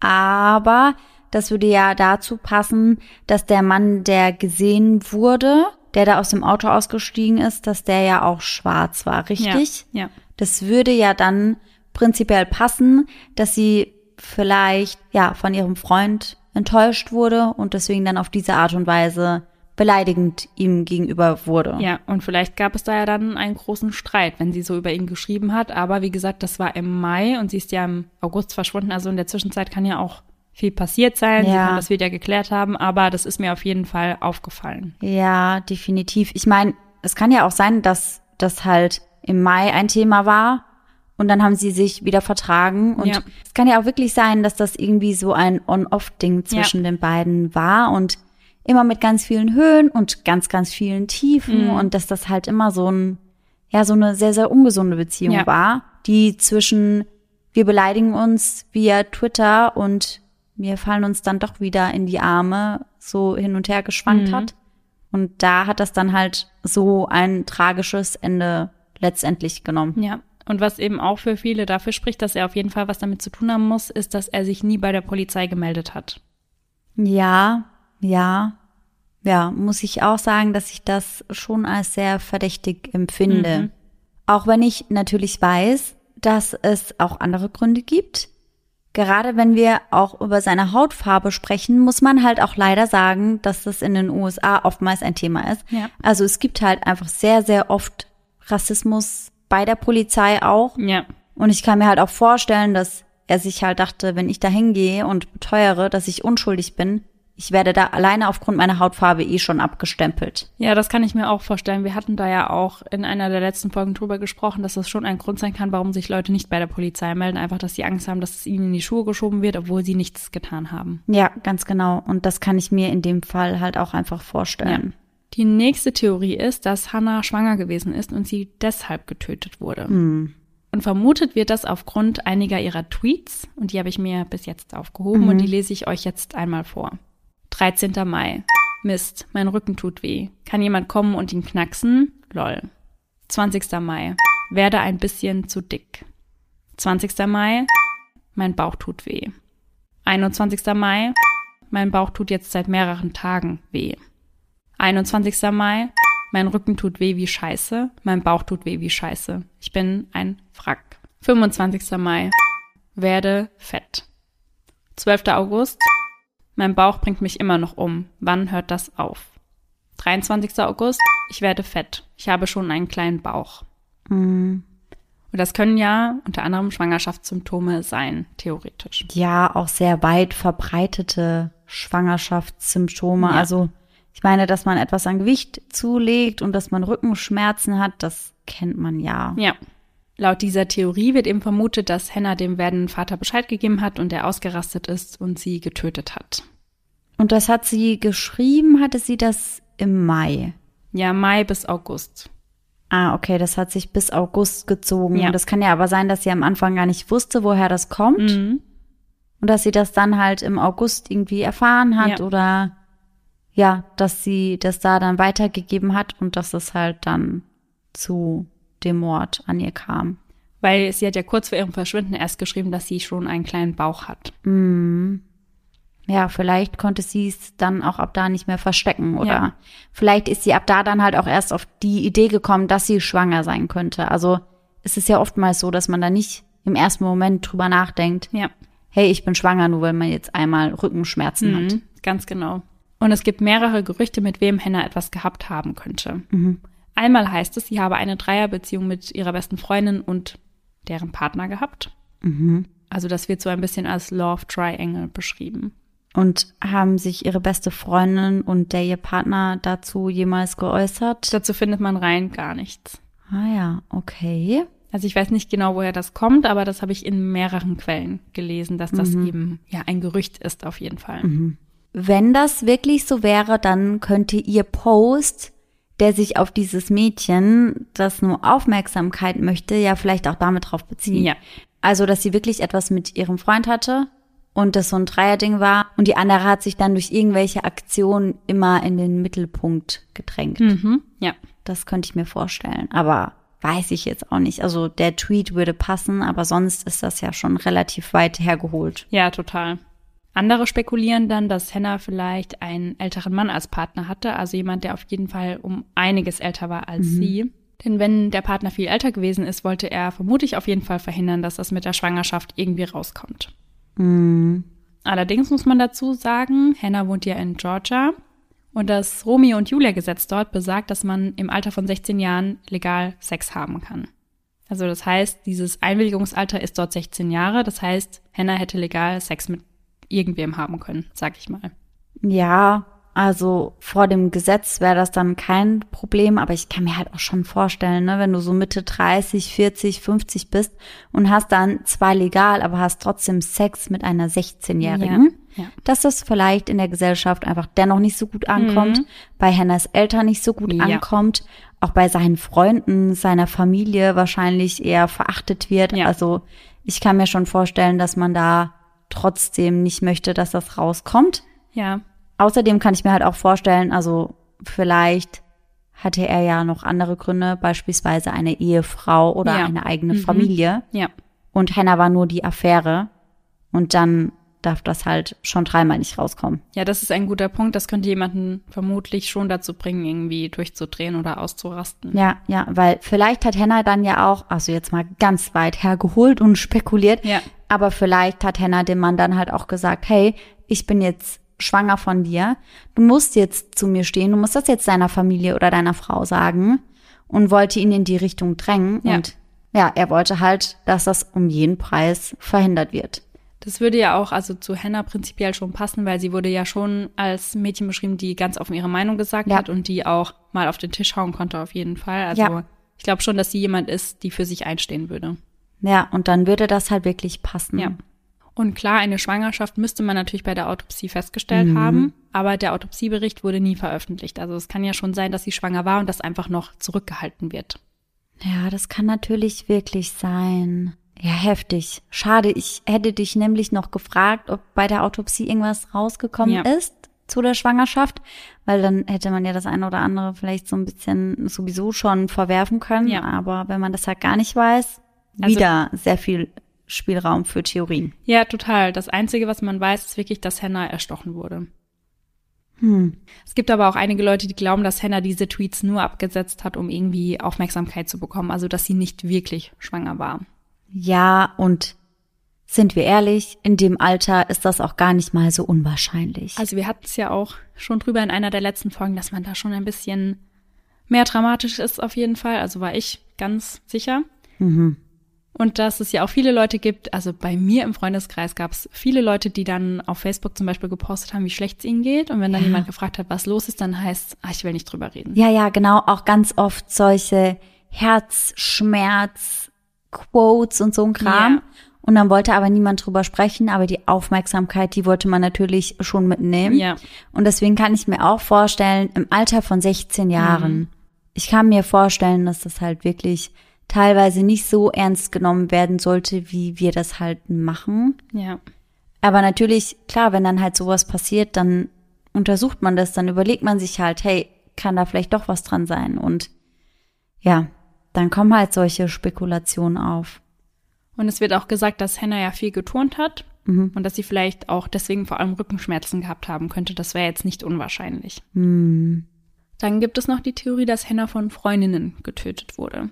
Aber das würde ja dazu passen, dass der Mann, der gesehen wurde, der da aus dem Auto ausgestiegen ist, dass der ja auch schwarz war, richtig? Ja. Das würde ja dann prinzipiell passen, dass sie vielleicht ja von ihrem Freund enttäuscht wurde und deswegen dann auf diese Art und Weise beleidigend ihm gegenüber wurde. Ja, und vielleicht gab es da ja dann einen großen Streit, wenn sie so über ihn geschrieben hat. Aber wie gesagt, das war im Mai und sie ist ja im August verschwunden. Also in der Zwischenzeit kann ja auch viel passiert sein. Sie Ja. kann das wieder geklärt haben, aber das ist mir auf jeden Fall aufgefallen. Ja, definitiv. Ich meine, es kann ja auch sein, dass das halt im Mai ein Thema war und dann haben sie sich wieder vertragen. Und Ja. es kann ja auch wirklich sein, dass das irgendwie so ein On-Off-Ding zwischen den beiden war und immer mit ganz vielen Höhen und ganz, ganz vielen Tiefen Mhm. und dass das halt immer so ein, ja, so eine sehr, sehr ungesunde Beziehung Ja. war, die zwischen wir beleidigen uns via Twitter und wir fallen uns dann doch wieder in die Arme so hin und her geschwankt Mhm. hat. Und da hat das dann halt so ein tragisches Ende letztendlich genommen. Ja. Und was eben auch für viele dafür spricht, dass er auf jeden Fall was damit zu tun haben muss, ist, dass er sich nie bei der Polizei gemeldet hat. Ja, ja, ja, muss ich auch sagen, dass ich das schon als sehr verdächtig empfinde. Mhm. Auch wenn ich natürlich weiß, dass es auch andere Gründe gibt. Gerade wenn wir auch über seine Hautfarbe sprechen, muss man halt auch leider sagen, dass das in den USA oftmals ein Thema ist. Ja. Also es gibt halt einfach sehr, sehr oft Rassismus bei der Polizei auch. Ja. Und ich kann mir halt auch vorstellen, dass er sich halt dachte, wenn ich da hingehe und beteuere, dass ich unschuldig bin, ich werde da alleine aufgrund meiner Hautfarbe eh schon abgestempelt. Ja, das kann ich mir auch vorstellen. Wir hatten da ja auch in einer der letzten Folgen drüber gesprochen, dass das schon ein Grund sein kann, warum sich Leute nicht bei der Polizei melden. Einfach, dass sie Angst haben, dass es ihnen in die Schuhe geschoben wird, obwohl sie nichts getan haben. Ja, ganz genau. Und das kann ich mir in dem Fall halt auch einfach vorstellen. Die nächste Theorie ist, dass Hannah schwanger gewesen ist und sie deshalb getötet wurde. Hm. Und vermutet wird das aufgrund einiger ihrer Tweets. Und die habe ich mir bis jetzt aufgehoben und die lese ich euch jetzt einmal vor. 13. Mai. Mist, mein Rücken tut weh. Kann jemand kommen und ihn knacksen? Lol. 20. Mai. werde ein bisschen zu dick. 20. Mai, mein Bauch tut weh. 21. Mai, mein Bauch tut jetzt seit mehreren Tagen weh. 21. Mai, mein Rücken tut weh wie Scheiße, mein Bauch tut weh wie Scheiße. Ich bin ein Wrack. 25. Mai, werde fett. 12. August, mein Bauch bringt mich immer noch um. Wann hört das auf? 23. August, ich werde fett. Ich habe schon einen kleinen Bauch. Mm. Und das können ja unter anderem Schwangerschaftssymptome sein, theoretisch. Ja, auch sehr weit verbreitete Schwangerschaftssymptome. Ja. Also ich meine, dass man etwas an Gewicht zulegt und dass man Rückenschmerzen hat, das kennt man ja. Ja. Laut dieser Theorie wird eben vermutet, dass Hannah dem werdenden Vater Bescheid gegeben hat und er ausgerastet ist und sie getötet hat. Und das hat sie geschrieben, hatte sie das im Mai. Ja, Mai bis August. Ah, okay, das hat sich bis August gezogen. Ja. Das kann ja aber sein, dass sie am Anfang gar nicht wusste, woher das kommt. Mhm. Und dass sie das dann halt im August irgendwie erfahren hat Ja. oder ja, dass sie das da dann weitergegeben hat und dass es halt dann zu dem Mord an ihr kam. Weil sie hat ja kurz vor ihrem Verschwinden erst geschrieben, dass sie schon einen kleinen Bauch hat. Ja, vielleicht konnte sie es dann auch ab da nicht mehr verstecken oder Ja. vielleicht ist sie ab da dann halt auch erst auf die Idee gekommen, dass sie schwanger sein könnte. Also es ist ja oftmals so, dass man da nicht im ersten Moment drüber nachdenkt, Ja. hey, ich bin schwanger, nur weil man jetzt einmal Rückenschmerzen hat. Mhm, ganz genau. Und es gibt mehrere Gerüchte, mit wem Hannah etwas gehabt haben könnte. Einmal heißt es, sie habe eine Dreierbeziehung mit ihrer besten Freundin und deren Partner gehabt. Also das wird so ein bisschen als Love Triangle beschrieben. Und haben sich ihre beste Freundin und der ihr Partner dazu jemals geäußert? Dazu findet man rein gar nichts. Ah ja, okay. Also ich weiß nicht genau, woher das kommt, aber das habe ich in mehreren Quellen gelesen, dass das eben ja ein Gerücht ist auf jeden Fall. Wenn das wirklich so wäre, dann könnte ihr Post, der sich auf dieses Mädchen, das nur Aufmerksamkeit möchte, ja vielleicht auch damit drauf beziehen. Ja. Also, dass sie wirklich etwas mit ihrem Freund hatte und das so ein Dreierding war und die andere hat sich dann durch irgendwelche Aktionen immer in den Mittelpunkt gedrängt. Mhm. Ja. Das könnte ich mir vorstellen, aber weiß ich jetzt auch nicht. Also der Tweet würde passen, aber sonst ist das ja schon relativ weit hergeholt. Ja, total. Andere spekulieren dann, dass Hannah vielleicht einen älteren Mann als Partner hatte, also jemand, der auf jeden Fall um einiges älter war als sie. Denn wenn der Partner viel älter gewesen ist, wollte er vermutlich auf jeden Fall verhindern, dass das mit der Schwangerschaft irgendwie rauskommt. Allerdings muss man dazu sagen, Hannah wohnt ja in Georgia und das Romeo und Julia Gesetz dort besagt, dass man im Alter von 16 Jahren legal Sex haben kann. Also das heißt, dieses Einwilligungsalter ist dort 16 Jahre. Das heißt, Hannah hätte legal Sex mit irgendwem haben können, sag ich mal. Ja, also vor dem Gesetz wäre das dann kein Problem, aber ich kann mir halt auch schon vorstellen, ne, wenn du so Mitte 30, 40, 50 bist und hast dann zwar legal, aber hast trotzdem Sex mit einer 16-Jährigen, Ja, ja. dass das vielleicht in der Gesellschaft einfach dennoch nicht so gut ankommt, bei Hannahs Eltern nicht so gut Ja. ankommt, auch bei seinen Freunden, seiner Familie wahrscheinlich eher verachtet wird. Also ich kann mir schon vorstellen, dass man da trotzdem nicht möchte, dass das rauskommt. Ja, Außerdem kann ich mir halt auch vorstellen, also vielleicht hatte er ja noch andere Gründe, beispielsweise eine Ehefrau oder Ja. eine eigene Familie. ja. Und Hannah war nur die Affäre. Und dann darf das halt schon dreimal nicht rauskommen. Ja, das ist ein guter Punkt. Das könnte jemanden vermutlich schon dazu bringen, irgendwie durchzudrehen oder auszurasten. Ja, ja, weil vielleicht hat Hannah dann ja auch, also jetzt mal ganz weit hergeholt und spekuliert, Ja. aber vielleicht hat Hannah dem Mann dann halt auch gesagt, hey, ich bin jetzt schwanger von dir, du musst jetzt zu mir stehen, du musst das jetzt deiner Familie oder deiner Frau sagen und wollte ihn in die Richtung drängen Ja. und ja, er wollte halt, dass das um jeden Preis verhindert wird. Das würde ja auch also zu Hannah prinzipiell schon passen, weil sie wurde ja schon als Mädchen beschrieben, die ganz offen ihre Meinung gesagt Ja. hat und die auch mal auf den Tisch hauen konnte auf jeden Fall. Also Ja. ich glaube schon, dass sie jemand ist, die für sich einstehen würde. Ja, und dann würde das halt wirklich passen. Ja. Und klar, eine Schwangerschaft müsste man natürlich bei der Autopsie festgestellt Mhm. haben, aber der Autopsiebericht wurde nie veröffentlicht. Also es kann ja schon sein, dass sie schwanger war und das einfach noch zurückgehalten wird. Ja, das kann natürlich wirklich sein. Ja, heftig. Schade, ich hätte dich nämlich noch gefragt, ob bei der Autopsie irgendwas rausgekommen Ja. ist zu der Schwangerschaft, weil dann hätte man ja das eine oder andere vielleicht so ein bisschen sowieso schon verwerfen können. Ja. Aber wenn man das halt gar nicht weiß, Also- wieder sehr viel Spielraum für Theorien. Ja, total. Das Einzige, was man weiß, ist wirklich, dass Hannah erstochen wurde. Hm. Es gibt aber auch einige Leute, die glauben, dass Hannah diese Tweets nur abgesetzt hat, um irgendwie Aufmerksamkeit zu bekommen. Also, dass sie nicht wirklich schwanger war. Ja, und sind wir ehrlich, in dem Alter ist das auch gar nicht mal so unwahrscheinlich. Also, wir hatten es ja auch schon drüber in einer der letzten Folgen, dass man da schon ein bisschen mehr dramatisch ist auf jeden Fall. Also war ich ganz sicher. mhm. Und dass es ja auch viele Leute gibt, also bei mir im Freundeskreis gab es viele Leute, die dann auf Facebook zum Beispiel gepostet haben, wie schlecht es ihnen geht. Und wenn dann Ja. jemand gefragt hat, was los ist, dann heißt, ah, ich will nicht drüber reden. Ja, ja, genau, auch ganz oft solche Herzschmerz-Quotes und so ein Kram. Ja. Und dann wollte aber niemand drüber sprechen, aber die Aufmerksamkeit, die wollte man natürlich schon mitnehmen. Ja. Und deswegen kann ich mir auch vorstellen, im Alter von 16 Jahren, ich kann mir vorstellen, dass das halt wirklich teilweise nicht so ernst genommen werden sollte, wie wir das halt machen. Ja. Aber natürlich, klar, wenn dann halt sowas passiert, dann untersucht man das, dann überlegt man sich halt, hey, kann da vielleicht doch was dran sein? Und ja, dann kommen halt solche Spekulationen auf. Und es wird auch gesagt, dass Hannah ja viel geturnt hat Mhm. und dass sie vielleicht auch deswegen vor allem Rückenschmerzen gehabt haben könnte. Das wäre jetzt nicht unwahrscheinlich. Hm. Dann gibt es noch die Theorie, dass Hannah von Freundinnen getötet wurde.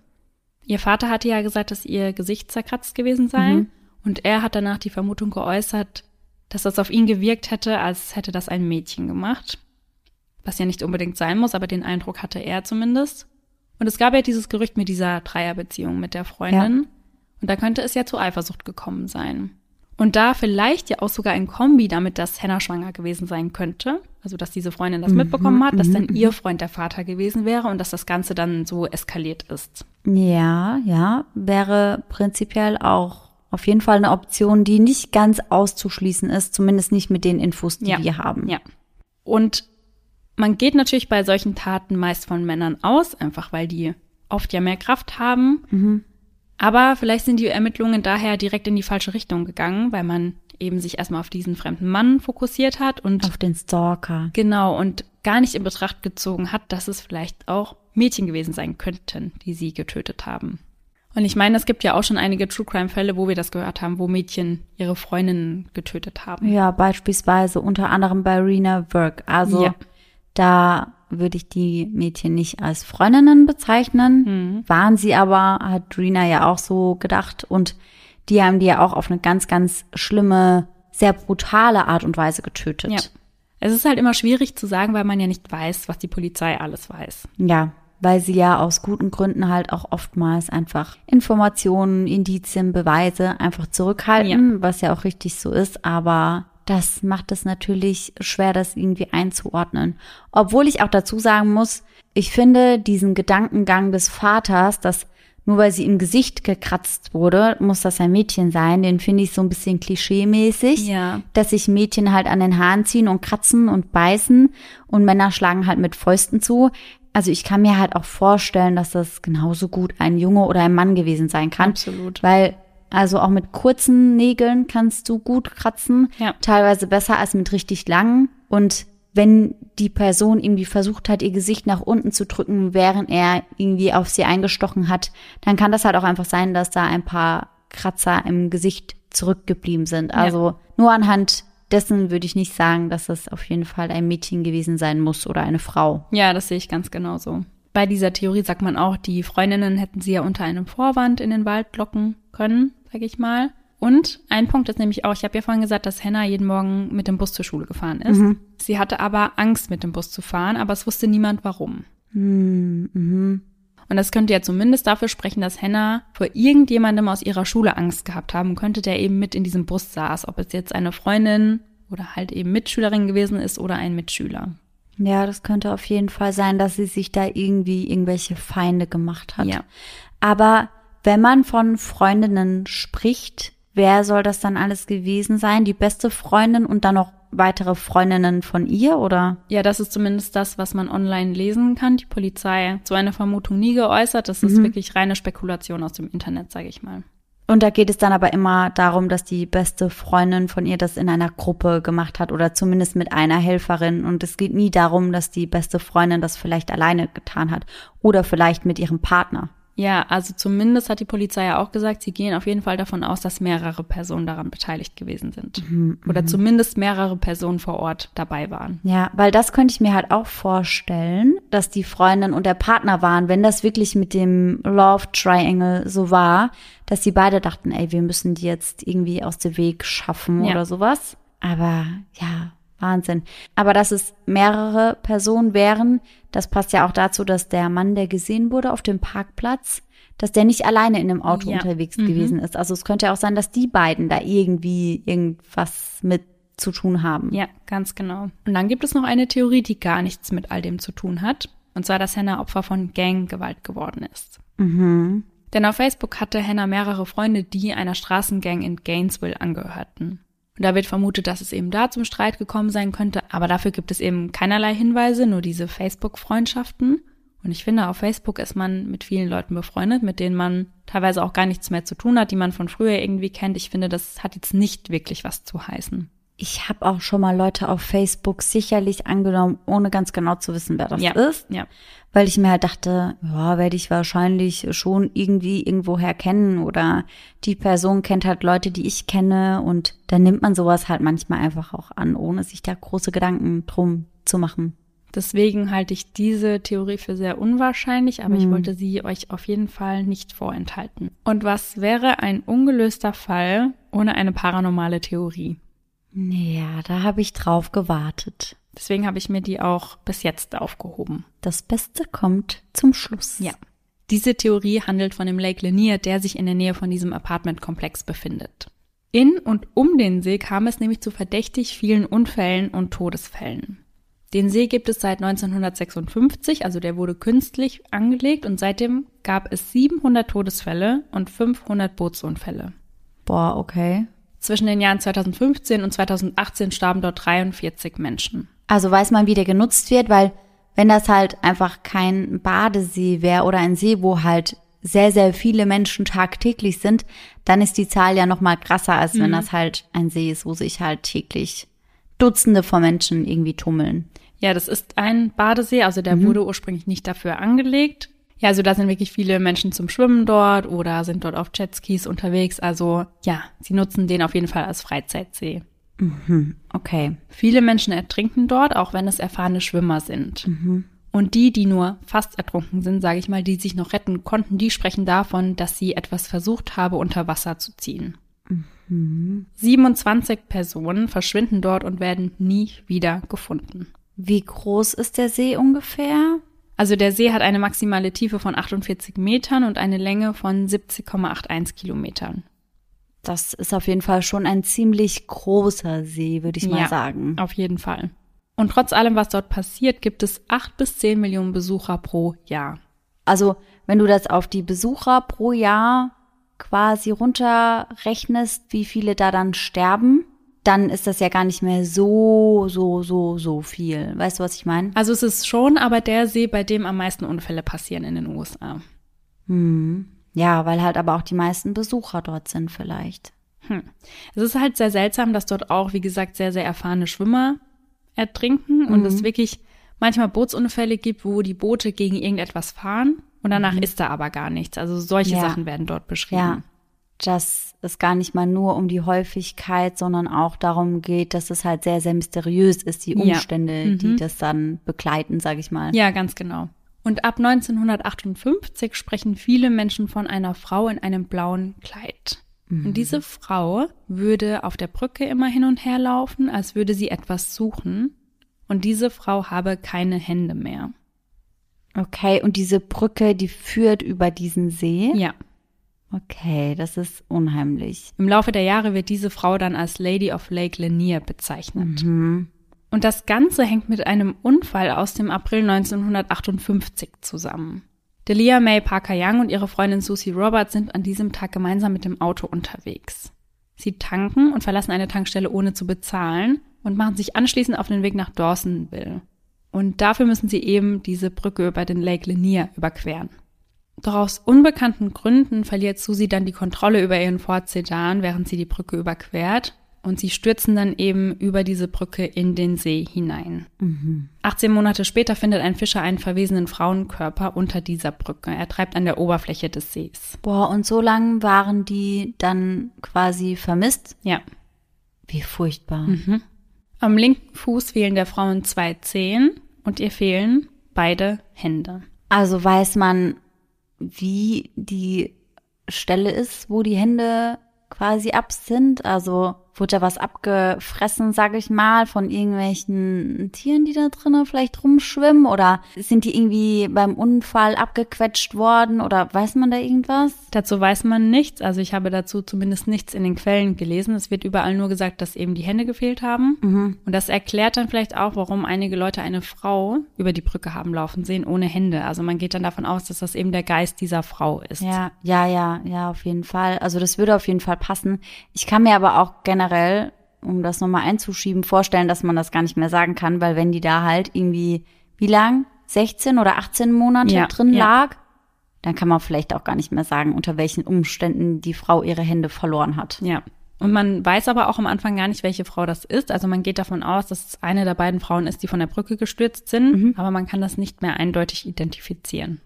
Ihr Vater hatte ja gesagt, dass ihr Gesicht zerkratzt gewesen sei. Mhm. Und er hat danach die Vermutung geäußert, dass das auf ihn gewirkt hätte, als hätte das ein Mädchen gemacht. Was ja nicht unbedingt sein muss, aber den Eindruck hatte er zumindest. Und es gab ja dieses Gerücht mit dieser Dreierbeziehung mit der Freundin. Und da könnte es ja zu Eifersucht gekommen sein. Und da vielleicht ja auch sogar ein Kombi damit, dass Hannah schwanger gewesen sein könnte, also dass diese Freundin das mitbekommen hat, dass dann ihr Freund der Vater gewesen wäre und dass das Ganze dann so eskaliert ist. Ja, ja, wäre prinzipiell auch auf jeden Fall eine Option, die nicht ganz auszuschließen ist, zumindest nicht mit den Infos, die Ja. wir haben. Ja. Und man geht natürlich bei solchen Taten meist von Männern aus, einfach weil die oft ja mehr Kraft haben. Mhm. Aber vielleicht sind die Ermittlungen daher direkt in die falsche Richtung gegangen, weil man eben sich erstmal auf diesen fremden Mann fokussiert hat und Auf den Stalker. genau und gar nicht in Betracht gezogen hat, dass es vielleicht auch Mädchen gewesen sein könnten, die sie getötet haben. Und ich meine, es gibt ja auch schon einige True Crime Fälle, wo wir das gehört haben, wo Mädchen ihre Freundinnen getötet haben. Ja, beispielsweise unter anderem bei Rena Work. Also Ja. Da würde ich die Mädchen nicht als Freundinnen bezeichnen. Mhm. Waren sie aber, hat Rena ja auch so gedacht. Und die haben die ja auch auf eine ganz, ganz schlimme, sehr brutale Art und Weise getötet. Ja. Es ist halt immer schwierig zu sagen, weil man ja nicht weiß, was die Polizei alles weiß. Ja, weil sie ja aus guten Gründen halt auch oftmals einfach Informationen, Indizien, Beweise einfach zurückhalten, was ja auch richtig so ist, aber das macht es natürlich schwer, das irgendwie einzuordnen. Obwohl ich auch dazu sagen muss, ich finde diesen Gedankengang des Vaters, dass nur weil sie im Gesicht gekratzt wurde, muss das ein Mädchen sein, den finde ich so ein bisschen klischeemäßig Ja. dass sich Mädchen halt an den Haaren ziehen und kratzen und beißen und Männer schlagen halt mit Fäusten zu. Also ich kann mir halt auch vorstellen, dass das genauso gut ein Junge oder ein Mann gewesen sein kann. Absolut. Weil, also auch mit kurzen Nägeln kannst du gut kratzen. Ja. Teilweise besser als mit richtig langen. Und wenn die Person irgendwie versucht hat, ihr Gesicht nach unten zu drücken, während er irgendwie auf sie eingestochen hat, dann kann das halt auch einfach sein, dass da ein paar Kratzer im Gesicht zurückgeblieben sind. Also nur anhand dessen würde ich nicht sagen, dass das auf jeden Fall ein Mädchen gewesen sein muss oder eine Frau. Ja, das sehe ich ganz genauso. Bei dieser Theorie sagt man auch, die Freundinnen hätten sie ja unter einem Vorwand in den Wald locken können, sage ich mal. Und ein Punkt ist nämlich auch, ich habe ja vorhin gesagt, dass Hannah jeden Morgen mit dem Bus zur Schule gefahren ist. Sie hatte aber Angst, mit dem Bus zu fahren, aber es wusste niemand warum. Hm, mhm. Und das könnte ja zumindest dafür sprechen, dass Hannah vor irgendjemandem aus ihrer Schule Angst gehabt haben könnte, der eben mit in diesem Bus saß. Ob es jetzt eine Freundin oder halt eben Mitschülerin gewesen ist oder ein Mitschüler. Ja, das könnte auf jeden Fall sein, dass sie sich da irgendwie irgendwelche Feinde gemacht hat. Ja. Aber wenn man von Freundinnen spricht, wer soll das dann alles gewesen sein? Die beste Freundin und dann noch weitere Freundinnen von ihr oder? Ja, das ist zumindest das, was man online lesen kann. Die Polizei hat so eine Vermutung nie geäußert. Das ist wirklich reine Spekulation aus dem Internet, sage ich mal. Und da geht es dann aber immer darum, dass die beste Freundin von ihr das in einer Gruppe gemacht hat oder zumindest mit einer Helferin. Und es geht nie darum, dass die beste Freundin das vielleicht alleine getan hat oder vielleicht mit ihrem Partner. Ja, also zumindest hat die Polizei ja auch gesagt, sie gehen auf jeden Fall davon aus, dass mehrere Personen daran beteiligt gewesen sind. Mhm, Oder mhm. zumindest mehrere Personen vor Ort dabei waren. Ja, weil das könnte ich mir halt auch vorstellen, dass die Freundin und der Partner waren, wenn das wirklich mit dem Love Triangle so war, dass die beide dachten, ey, wir müssen die jetzt irgendwie aus dem Weg schaffen ja. oder sowas. Aber ja, Wahnsinn. Aber dass es mehrere Personen wären, das passt ja auch dazu, dass der Mann, der gesehen wurde auf dem Parkplatz, dass der nicht alleine in dem Auto ja. unterwegs mhm. gewesen ist. Also es könnte ja auch sein, dass die beiden da irgendwie irgendwas mit zu tun haben. Ja, ganz genau. Und dann gibt es noch eine Theorie, die gar nichts mit all dem zu tun hat. Und zwar, dass Hannah Opfer von Ganggewalt geworden ist. Mhm. Denn auf Facebook hatte Hannah mehrere Freunde, die einer Straßengang in Gainesville angehörten. Und da wird vermutet, dass es eben da zum Streit gekommen sein könnte, aber dafür gibt es eben keinerlei Hinweise, nur diese Facebook-Freundschaften. Und ich finde, auf Facebook ist man mit vielen Leuten befreundet, mit denen man teilweise auch gar nichts mehr zu tun hat, die man von früher irgendwie kennt. Ich finde, das hat jetzt nicht wirklich was zu heißen. Ich habe auch schon mal Leute auf Facebook sicherlich angenommen, ohne ganz genau zu wissen, wer das ja, ist. Ja. Weil ich mir halt dachte, ja, werde ich wahrscheinlich schon irgendwie irgendwoher kennen oder die Person kennt halt Leute, die ich kenne und dann nimmt man sowas halt manchmal einfach auch an, ohne sich da große Gedanken drum zu machen. Deswegen halte ich diese Theorie für sehr unwahrscheinlich, aber hm. ich wollte sie euch auf jeden Fall nicht vorenthalten. Und was wäre ein ungelöster Fall ohne eine paranormale Theorie? Ja, da habe ich drauf gewartet. Deswegen habe ich mir die auch bis jetzt aufgehoben. Das Beste kommt zum Schluss. Ja. Diese Theorie handelt von dem Lake Lanier, der sich in der Nähe von diesem Apartmentkomplex befindet. In und um den See kam es nämlich zu verdächtig vielen Unfällen und Todesfällen. Den See gibt es seit 1956, also der wurde künstlich angelegt und seitdem gab es 700 Todesfälle und 500 Bootsunfälle. Boah, okay. Zwischen den Jahren 2015 und 2018 starben dort 43 Menschen. Also weiß man, wie der genutzt wird, weil wenn das halt einfach kein Badesee wäre oder ein See, wo halt sehr, sehr viele Menschen tagtäglich sind, dann ist die Zahl ja noch mal krasser, als mhm. wenn das halt ein See ist, wo sich halt täglich Dutzende von Menschen irgendwie tummeln. Ja, das ist ein Badesee, also der mhm. wurde ursprünglich nicht dafür angelegt. Ja, also da sind wirklich viele Menschen zum Schwimmen dort oder sind dort auf Jetskis unterwegs. Also ja, sie nutzen den auf jeden Fall als Freizeitsee. Mhm, okay. Viele Menschen ertrinken dort, auch wenn es erfahrene Schwimmer sind. Mhm. Und die, die nur fast ertrunken sind, sage ich mal, die sich noch retten konnten, die sprechen davon, dass sie etwas versucht habe, unter Wasser zu ziehen. Mhm. 27 Personen verschwinden dort und werden nie wieder gefunden. Wie groß ist der See ungefähr? Also der See hat eine maximale Tiefe von 48 Metern und eine Länge von 70,81 Kilometern. Das ist auf jeden Fall schon ein ziemlich großer See, würde ich mal ja, sagen. Auf jeden Fall. Und trotz allem, was dort passiert, gibt es acht bis zehn Millionen Besucher pro Jahr. Also, wenn du das auf die Besucher pro Jahr quasi runterrechnest, wie viele da dann sterben, dann ist das ja gar nicht mehr so, so, so, so viel. Weißt du, was ich meine? Also es ist schon aber der See, bei dem am meisten Unfälle passieren in den USA. Hm. Ja, weil halt aber auch die meisten Besucher dort sind vielleicht. Hm. Es ist halt sehr seltsam, dass dort auch, wie gesagt, sehr, sehr erfahrene Schwimmer ertrinken mhm. und es wirklich manchmal Bootsunfälle gibt, wo die Boote gegen irgendetwas fahren und danach mhm. ist da aber gar nichts. Also solche ja. Sachen werden dort beschrieben. Ja dass es gar nicht mal nur um die Häufigkeit, sondern auch darum geht, dass es halt sehr, sehr mysteriös ist, die Umstände, ja. mhm. die das dann begleiten, sage ich mal. Ja, ganz genau. Und ab 1958 sprechen viele Menschen von einer Frau in einem blauen Kleid. Mhm. Und diese Frau würde auf der Brücke immer hin und her laufen, als würde sie etwas suchen. Und diese Frau habe keine Hände mehr. Okay, und diese Brücke, die führt über diesen See? Ja. Okay, das ist unheimlich. Im Laufe der Jahre wird diese Frau dann als Lady of Lake Lanier bezeichnet. Mhm. Und das Ganze hängt mit einem Unfall aus dem April 1958 zusammen. Delia May Parker Young und ihre Freundin Susie Roberts sind an diesem Tag gemeinsam mit dem Auto unterwegs. Sie tanken und verlassen eine Tankstelle ohne zu bezahlen und machen sich anschließend auf den Weg nach Dawsonville. Und dafür müssen sie eben diese Brücke über den Lake Lanier überqueren. Doch aus unbekannten Gründen verliert Susi dann die Kontrolle über ihren Ford Sedan, während sie die Brücke überquert. Und sie stürzen dann eben über diese Brücke in den See hinein. Mhm. 18 Monate später findet ein Fischer einen verwesenen Frauenkörper unter dieser Brücke. Er treibt an der Oberfläche des Sees. Boah, und so lange waren die dann quasi vermisst? Ja. Wie furchtbar. Mhm. Am linken Fuß fehlen der Frauen zwei Zehen und ihr fehlen beide Hände. Also weiß man, wie die Stelle ist, wo die Hände quasi ab sind. Also wurde da was abgefressen, sage ich mal, von irgendwelchen Tieren, die da drinnen vielleicht rumschwimmen? Oder sind die irgendwie beim Unfall abgequetscht worden? Oder weiß man da irgendwas? Dazu weiß man nichts. Also ich habe dazu zumindest nichts in den Quellen gelesen. Es wird überall nur gesagt, dass eben die Hände gefehlt haben. Mhm. Und das erklärt dann vielleicht auch, warum einige Leute eine Frau über die Brücke haben laufen sehen ohne Hände. Also man geht dann davon aus, dass das eben der Geist dieser Frau ist. Ja, ja, ja, ja, auf jeden Fall. Also das würde auf jeden Fall passen. Ich kann mir aber auch generell generell, um das nochmal einzuschieben, vorstellen, dass man das gar nicht mehr sagen kann, weil wenn die da halt irgendwie, wie lang? 16 oder 18 Monate ja, drin ja. lag, dann kann man vielleicht auch gar nicht mehr sagen, unter welchen Umständen die Frau ihre Hände verloren hat. Ja. Und man weiß aber auch am Anfang gar nicht, welche Frau das ist. Also man geht davon aus, dass es eine der beiden Frauen ist, die von der Brücke gestürzt sind, mhm. aber man kann das nicht mehr eindeutig identifizieren.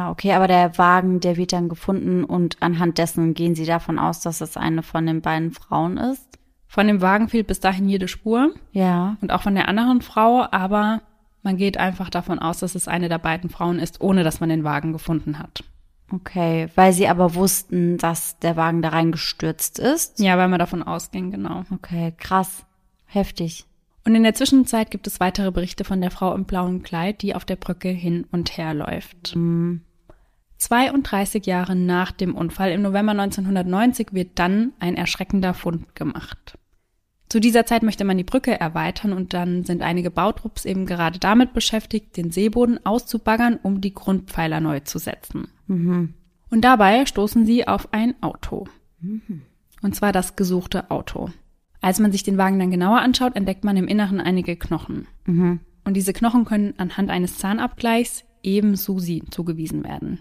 Ja, okay, aber der Wagen, der wird dann gefunden und anhand dessen gehen Sie davon aus, dass es eine von den beiden Frauen ist? Von dem Wagen fehlt bis dahin jede Spur. Ja. Und auch von der anderen Frau, aber man geht einfach davon aus, dass es eine der beiden Frauen ist, ohne dass man den Wagen gefunden hat. Okay, weil sie aber wussten, dass der Wagen da reingestürzt ist? Ja, weil man davon ausging, genau. Okay, krass. Heftig. Und in der Zwischenzeit gibt es weitere Berichte von der Frau im blauen Kleid, die auf der Brücke hin und her läuft. Mhm. 32 Jahre nach dem Unfall im November 1990 wird dann ein erschreckender Fund gemacht. Zu dieser Zeit möchte man die Brücke erweitern und dann sind einige Bautrupps eben gerade damit beschäftigt, den Seeboden auszubaggern, um die Grundpfeiler neu zu setzen. Mhm. Und dabei stoßen sie auf ein Auto. Mhm. Und zwar das gesuchte Auto. Als man sich den Wagen dann genauer anschaut, entdeckt man im Inneren einige Knochen. Mhm. Und diese Knochen können anhand eines Zahnabgleichs eben Susi zugewiesen werden.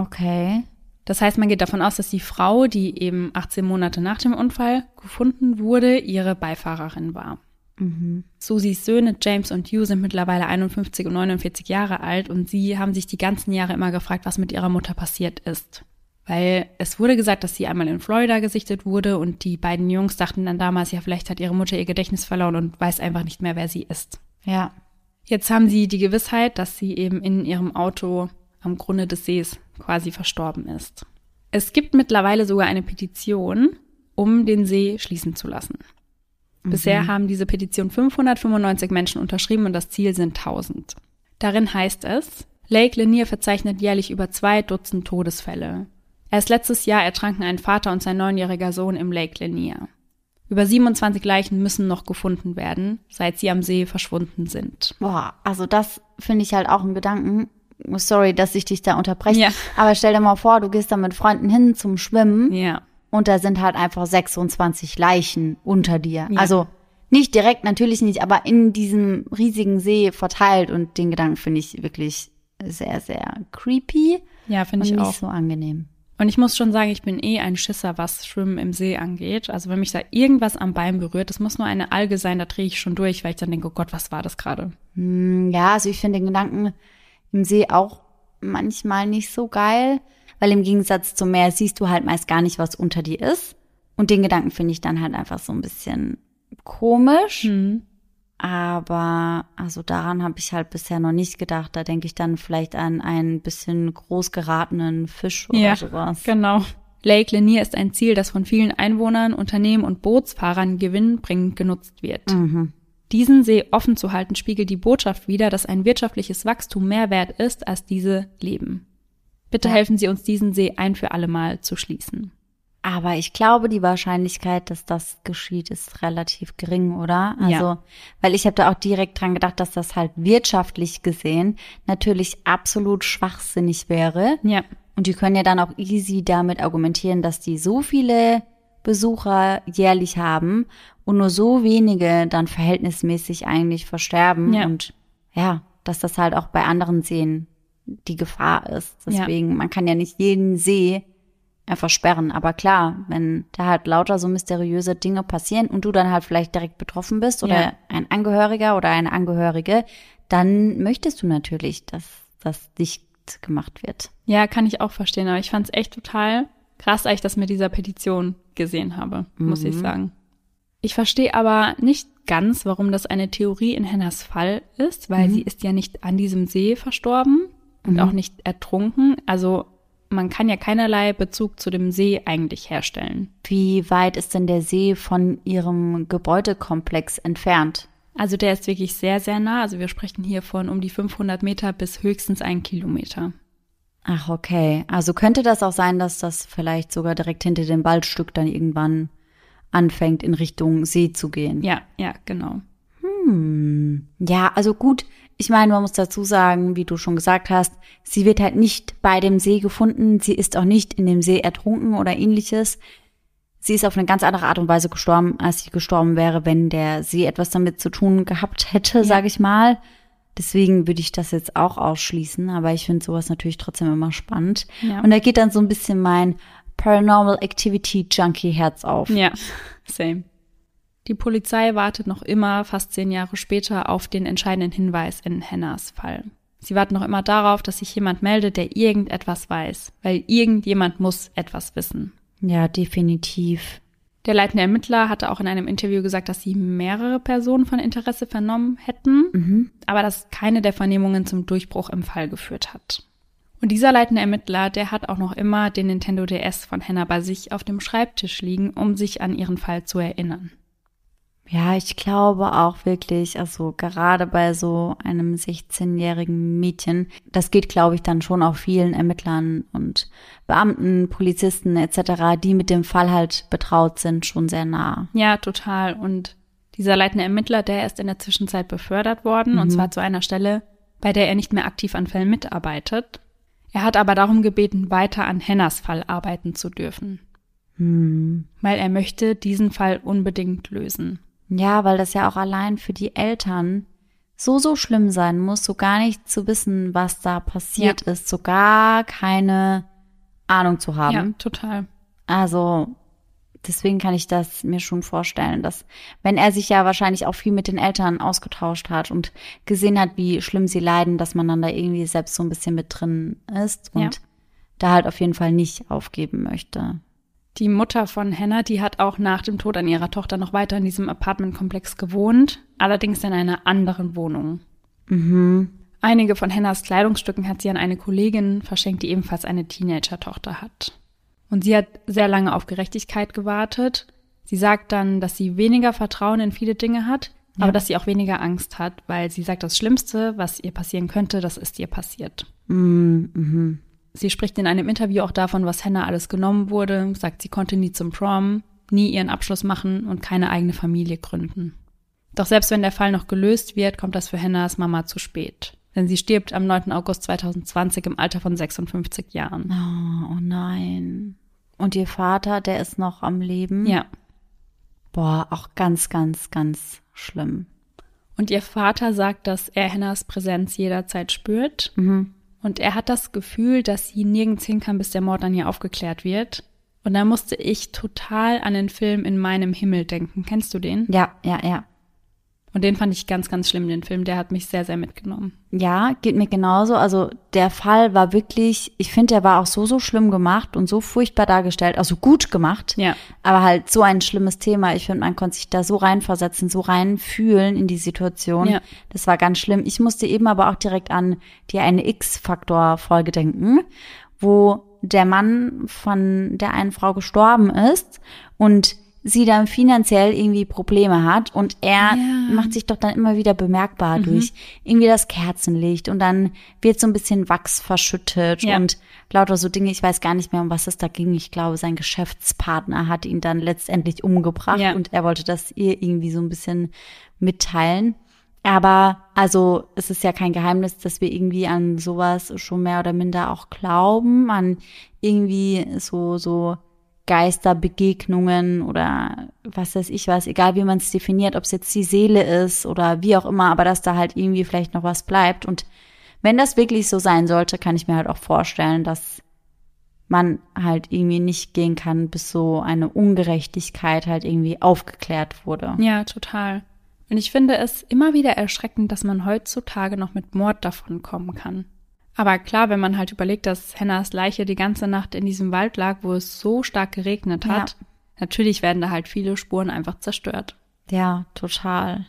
Okay. Das heißt, man geht davon aus, dass die Frau, die eben 18 Monate nach dem Unfall gefunden wurde, ihre Beifahrerin war. Mhm. Susis Söhne James und Hugh sind mittlerweile 51 und 49 Jahre alt und sie haben sich die ganzen Jahre immer gefragt, was mit ihrer Mutter passiert ist. Weil es wurde gesagt, dass sie einmal in Florida gesichtet wurde und die beiden Jungs dachten dann damals, ja, vielleicht hat ihre Mutter ihr Gedächtnis verloren und weiß einfach nicht mehr, wer sie ist. Ja. Jetzt haben sie die Gewissheit, dass sie eben in ihrem Auto am Grunde des Sees quasi verstorben ist. Es gibt mittlerweile sogar eine Petition, um den See schließen zu lassen. Mhm. Bisher haben diese Petition 595 Menschen unterschrieben und das Ziel sind 1000. Darin heißt es, Lake Lanier verzeichnet jährlich über zwei Dutzend Todesfälle. Erst letztes Jahr ertranken ein Vater und sein neunjähriger Sohn im Lake Lanier. Über 27 Leichen müssen noch gefunden werden, seit sie am See verschwunden sind. Boah, also das finde ich halt auch ein Gedanken sorry, dass ich dich da unterbreche, ja. aber stell dir mal vor, du gehst da mit Freunden hin zum Schwimmen ja. und da sind halt einfach 26 Leichen unter dir. Ja. Also nicht direkt, natürlich nicht, aber in diesem riesigen See verteilt und den Gedanken finde ich wirklich sehr, sehr creepy. Ja, finde ich nicht auch. Nicht so angenehm. Und ich muss schon sagen, ich bin eh ein Schisser, was Schwimmen im See angeht. Also wenn mich da irgendwas am Bein berührt, das muss nur eine Alge sein, da drehe ich schon durch, weil ich dann denke, oh Gott, was war das gerade? Hm, ja, also ich finde den Gedanken, im See auch manchmal nicht so geil, weil im Gegensatz zum Meer siehst du halt meist gar nicht, was unter dir ist. Und den Gedanken finde ich dann halt einfach so ein bisschen komisch. Mhm. Aber also daran habe ich halt bisher noch nicht gedacht. Da denke ich dann vielleicht an einen bisschen groß geratenen Fisch oder ja, sowas. Genau. Lake Lanier ist ein Ziel, das von vielen Einwohnern, Unternehmen und Bootsfahrern gewinnbringend genutzt wird. Mhm. Diesen See offen zu halten, spiegelt die Botschaft wider, dass ein wirtschaftliches Wachstum mehr wert ist als diese Leben. Bitte ja. helfen Sie uns, diesen See ein für alle Mal zu schließen. Aber ich glaube, die Wahrscheinlichkeit, dass das geschieht, ist relativ gering, oder? Also, ja. weil ich habe da auch direkt dran gedacht, dass das halt wirtschaftlich gesehen natürlich absolut schwachsinnig wäre. Ja. Und die können ja dann auch easy damit argumentieren, dass die so viele Besucher jährlich haben und nur so wenige dann verhältnismäßig eigentlich versterben. Ja. Und ja, dass das halt auch bei anderen Seen die Gefahr ist. Deswegen, ja. man kann ja nicht jeden See einfach sperren. Aber klar, wenn da halt lauter so mysteriöse Dinge passieren und du dann halt vielleicht direkt betroffen bist oder ja. ein Angehöriger oder eine Angehörige, dann möchtest du natürlich, dass das dicht gemacht wird. Ja, kann ich auch verstehen, aber ich fand es echt total krass, als ich das mit dieser Petition gesehen habe, muss mhm. ich sagen. Ich verstehe aber nicht ganz, warum das eine Theorie in Hennas Fall ist, weil mhm. sie ist ja nicht an diesem See verstorben und mhm. auch nicht ertrunken. Also man kann ja keinerlei Bezug zu dem See eigentlich herstellen. Wie weit ist denn der See von Ihrem Gebäudekomplex entfernt? Also der ist wirklich sehr, sehr nah. Also wir sprechen hier von um die 500 Meter bis höchstens ein Kilometer. Ach, okay. Also könnte das auch sein, dass das vielleicht sogar direkt hinter dem Waldstück dann irgendwann anfängt, in Richtung See zu gehen? Ja, ja, genau. Hm. Ja, also gut. Ich meine, man muss dazu sagen, wie du schon gesagt hast, sie wird halt nicht bei dem See gefunden. Sie ist auch nicht in dem See ertrunken oder ähnliches. Sie ist auf eine ganz andere Art und Weise gestorben, als sie gestorben wäre, wenn der See etwas damit zu tun gehabt hätte, ja. sage ich mal. Deswegen würde ich das jetzt auch ausschließen, aber ich finde sowas natürlich trotzdem immer spannend. Ja. Und da geht dann so ein bisschen mein Paranormal Activity Junkie Herz auf. Ja, same. Die Polizei wartet noch immer, fast zehn Jahre später, auf den entscheidenden Hinweis in Hennas Fall. Sie warten noch immer darauf, dass sich jemand meldet, der irgendetwas weiß, weil irgendjemand muss etwas wissen. Ja, definitiv. Der leitende Ermittler hatte auch in einem Interview gesagt, dass sie mehrere Personen von Interesse vernommen hätten, mhm. aber dass keine der Vernehmungen zum Durchbruch im Fall geführt hat. Und dieser leitende Ermittler, der hat auch noch immer den Nintendo DS von Hannah bei sich auf dem Schreibtisch liegen, um sich an ihren Fall zu erinnern. Ja, ich glaube auch wirklich, also gerade bei so einem 16-jährigen Mädchen, das geht, glaube ich, dann schon auch vielen Ermittlern und Beamten, Polizisten etc., die mit dem Fall halt betraut sind, schon sehr nah. Ja, total. Und dieser leitende Ermittler, der ist in der Zwischenzeit befördert worden, mhm. und zwar zu einer Stelle, bei der er nicht mehr aktiv an Fällen mitarbeitet. Er hat aber darum gebeten, weiter an Hennas Fall arbeiten zu dürfen. Mhm. Weil er möchte diesen Fall unbedingt lösen. Ja, weil das ja auch allein für die Eltern so, so schlimm sein muss, so gar nicht zu wissen, was da passiert ja. ist, so gar keine Ahnung zu haben. Ja, total. Also, deswegen kann ich das mir schon vorstellen, dass, wenn er sich ja wahrscheinlich auch viel mit den Eltern ausgetauscht hat und gesehen hat, wie schlimm sie leiden, dass man dann da irgendwie selbst so ein bisschen mit drin ist und ja. da halt auf jeden Fall nicht aufgeben möchte. Die Mutter von Hannah, die hat auch nach dem Tod an ihrer Tochter noch weiter in diesem Apartmentkomplex gewohnt, allerdings in einer anderen Wohnung. Mhm. Einige von Hannahs Kleidungsstücken hat sie an eine Kollegin verschenkt, die ebenfalls eine Teenager-Tochter hat. Und sie hat sehr lange auf Gerechtigkeit gewartet. Sie sagt dann, dass sie weniger Vertrauen in viele Dinge hat, ja. aber dass sie auch weniger Angst hat, weil sie sagt, das Schlimmste, was ihr passieren könnte, das ist ihr passiert. Mhm. Sie spricht in einem Interview auch davon, was Hannah alles genommen wurde, sagt, sie konnte nie zum Prom, nie ihren Abschluss machen und keine eigene Familie gründen. Doch selbst wenn der Fall noch gelöst wird, kommt das für Hannahs Mama zu spät. Denn sie stirbt am 9. August 2020 im Alter von 56 Jahren. Oh, oh nein. Und ihr Vater, der ist noch am Leben? Ja. Boah, auch ganz, ganz, ganz schlimm. Und ihr Vater sagt, dass er Hannahs Präsenz jederzeit spürt. Mhm. Und er hat das Gefühl, dass sie nirgends hin kann, bis der Mord an ihr aufgeklärt wird. Und da musste ich total an den Film In meinem Himmel denken. Kennst du den? Ja, ja, ja. Und den fand ich ganz, ganz schlimm, den Film. Der hat mich sehr, sehr mitgenommen. Ja, geht mir genauso. Also der Fall war wirklich, ich finde, der war auch so, so schlimm gemacht und so furchtbar dargestellt, also gut gemacht. Ja. Aber halt so ein schlimmes Thema. Ich finde, man konnte sich da so reinversetzen, so reinfühlen in die Situation. Ja. Das war ganz schlimm. Ich musste eben aber auch direkt an die eine X-Faktor-Folge denken, wo der Mann von der einen Frau gestorben ist und sie dann finanziell irgendwie Probleme hat und er ja. macht sich doch dann immer wieder bemerkbar mhm. durch irgendwie das Kerzenlicht und dann wird so ein bisschen Wachs verschüttet ja. und lauter so Dinge. Ich weiß gar nicht mehr, um was es da ging. Ich glaube, sein Geschäftspartner hat ihn dann letztendlich umgebracht ja. und er wollte das ihr irgendwie so ein bisschen mitteilen. Aber also es ist ja kein Geheimnis, dass wir irgendwie an sowas schon mehr oder minder auch glauben, an irgendwie so so Geisterbegegnungen oder was weiß ich was, egal wie man es definiert, ob es jetzt die Seele ist oder wie auch immer, aber dass da halt irgendwie vielleicht noch was bleibt. Und wenn das wirklich so sein sollte, kann ich mir halt auch vorstellen, dass man halt irgendwie nicht gehen kann, bis so eine Ungerechtigkeit halt irgendwie aufgeklärt wurde. Ja, total. Und ich finde es immer wieder erschreckend, dass man heutzutage noch mit Mord davon kommen kann. Aber klar, wenn man halt überlegt, dass Hennas Leiche die ganze Nacht in diesem Wald lag, wo es so stark geregnet hat, ja. natürlich werden da halt viele Spuren einfach zerstört. Ja, total.